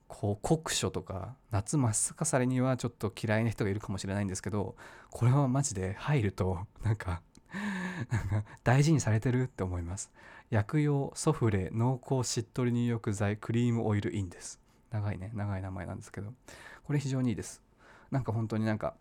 こう酷暑とか夏真っ逆されにはちょっと嫌いな人がいるかもしれないんですけどこれはマジで入るとなんか [LAUGHS] 大事にされてるって思います。薬用ソフレ濃厚しっとり入浴剤クリームオイルインです。長いね。長い名前なんですけど。これ非常にいいです。なんか本当になんか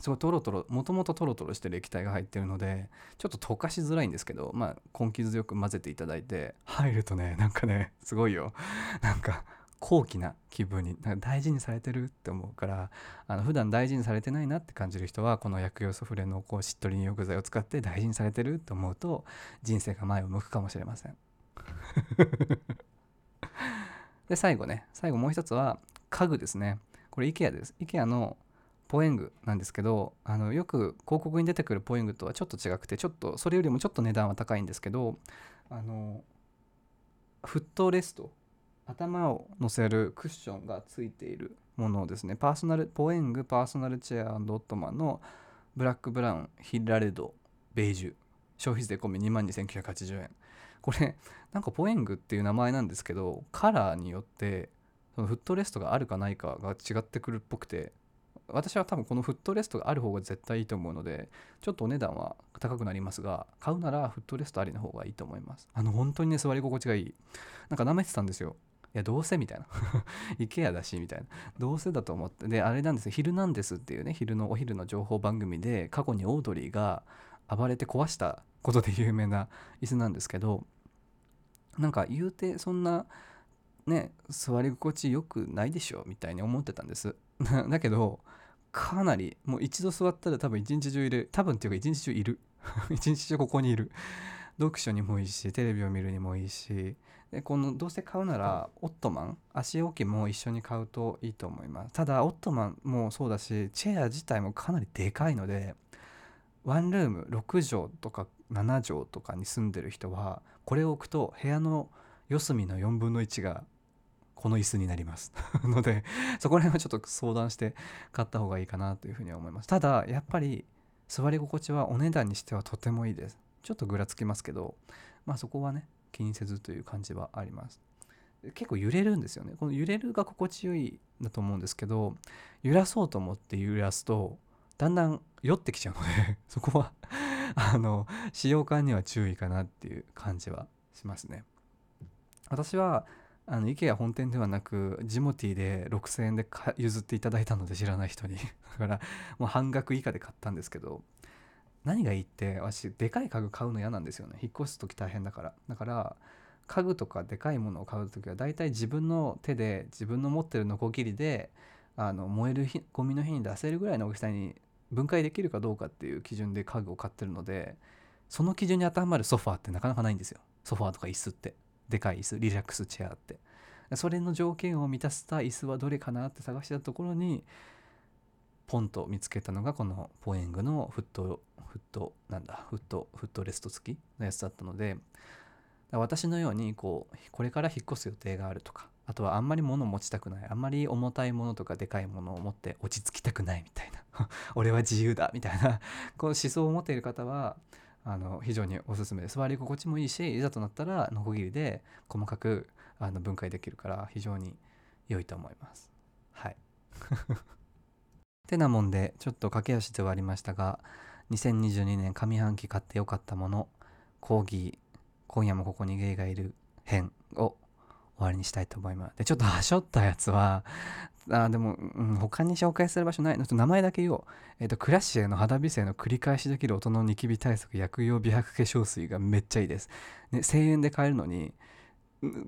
すごいトロトロもともとトロトロしてる液体が入ってるのでちょっと溶かしづらいんですけどまあ根気強く混ぜていただいて入るとねなんかねすごいよ。なんか高貴な気分に大事にされてるって思うからあの普段大事にされてないなって感じる人はこの薬用ソフレのこうしっとり入浴剤を使って大事にされてるって思うと人生が前を向くかもしれません。[LAUGHS] で最後ね最後もう一つは家具ですね。これ IKEA です。IKEA のポエングなんですけどあのよく広告に出てくるポエングとはちょっと違くてちょっとそれよりもちょっと値段は高いんですけどあのフットレスト頭を乗せるクッションがついているものですねパーソナルポエングパーソナルチェアオットマンのブラックブラウンヒラレドベージュ。消費税込み22,980円。これなんかポエングっていう名前なんですけどカラーによってそのフットレストがあるかないかが違ってくるっぽくて私は多分このフットレストがある方が絶対いいと思うのでちょっとお値段は高くなりますが買うならフットレストありの方がいいと思います。あの本当にね座り心地がいい。なんか舐めてたんですよ。やどうせみたいな。[LAUGHS] IKEA だしみたいな。どうせだと思って。であれなんですよ「ヒルナンデス」っていうね昼のお昼の情報番組で過去にオードリーが暴れて壊したことで有名な椅子なんですけどなんか言うてそんなね座り心地よくないでしょみたいに思ってたんです。[LAUGHS] だけどかなりもう一度座ったら多分一日中いる。多分っていうか一日中いる。[LAUGHS] 一日中ここにいる。読書にもいいしテレビを見るにもいいしでこのどうせ買うならオットマン足置きも一緒に買うといいと思います。ただオットマンもそうだしチェア自体もかなりでかいのでワンルーム6畳とか7畳とかに住んでる人はこれを置くと部屋の四隅の4分の1がこの椅子になります。[LAUGHS] のでそこら辺はちょっと相談して買った方がいいかなというふうに思います。ただやっぱり座り心地はお値段にしてはとてもいいです。ちょっとぐらつきますけどまあそこはね気にせずという感じはあります。結構揺れるんですよね。この揺れるが心地よいだと思うんですけど揺らそうと思って揺らすとだんだん酔ってきちゃうので [LAUGHS] そこはあの使用感には注意かなっていう感じはしますね。私はあの IKEA 本店ではなくジモティーで6000円で譲っていただいたので知らない人に。だからもう半額以下で買ったんですけど何がいいって私でかい家具買うの嫌なんですよね。引っ越す時大変だから。だから家具とかでかいものを買う時は大体自分の手で自分の持ってるノコギリであの燃える日ゴミの日に出せるぐらいの大きさに分解できるかどうかっていう基準で家具を買ってるのでその基準に当てはまるソファーってなかなかないんですよ。ソファーとか椅子って。でかい椅子リラックスチェアって。それの条件を満たした椅子はどれかなって探してたところにポンと見つけたのがこのポエングのフットフットなんだフットフットレスト付きのやつだったので私のようにこうこれから引っ越す予定があるとかあとはあんまり物を持ちたくないあんまり重たいものとかでかいものを持って落ち着きたくないみたいな [LAUGHS] 俺は自由だみたいな [LAUGHS] こう思想を持っている方はあの非常におすすめです。座り心地もいいしいざとなったらノコギリで細かくあの分解できるから非常に良いと思います。はい。てなもんでちょっと駆け足で終わりましたが2022年上半期買ってよかったものコーギー今夜もここにゲイがいる編を終わりにしたいと思います。でちょっとはしょったやつはあでも、うん、他に紹介する場所ないの。と名前だけ言おう、えっとクラシエの肌美精の繰り返しできる大人のニキビ対策薬用美白化粧水がめっちゃいいです、ね、1000円で買えるのに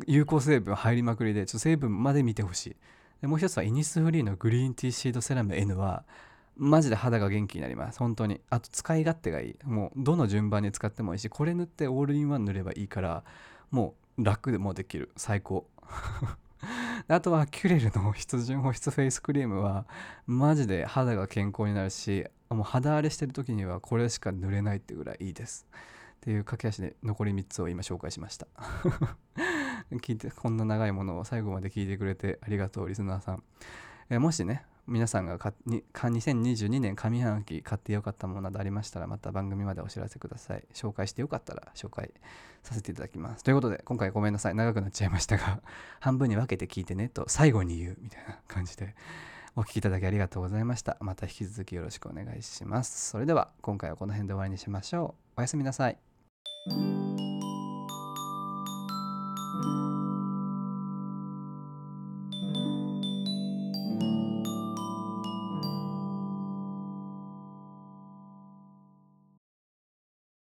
有効成分入りまくりでちょっと成分まで見てほしい。でもう一つはイニスフリーのグリーンティーシードセラム N はマジで肌が元気になります。本当に。あと使い勝手がいい。もうどの順番に使ってもいいしこれ塗ってオールインワン塗ればいいからもう楽でもできる。最高。[LAUGHS] あとはキュレルの潤浸保湿フェイスクリームはマジで肌が健康になるしもう肌荒れしてる時にはこれしか塗れないってぐらいいいです。っていう駆け足で残り3つを今紹介しました。[LAUGHS] 聞いてこんな長いものを最後まで聞いてくれてありがとうリスナーさん、えーもしね皆さんがかにか2022年上半期買ってよかったものなどありましたらまた番組までお知らせください。紹介してよかったら紹介させていただきます。ということで今回ごめんなさい。長くなっちゃいましたが [LAUGHS] 半分に分けて聞いてねと最後に言うみたいな感じでお聞きいただきありがとうございました。また引き続きよろしくお願いします。それでは今回はこの辺で終わりにしましょう。おやすみなさい。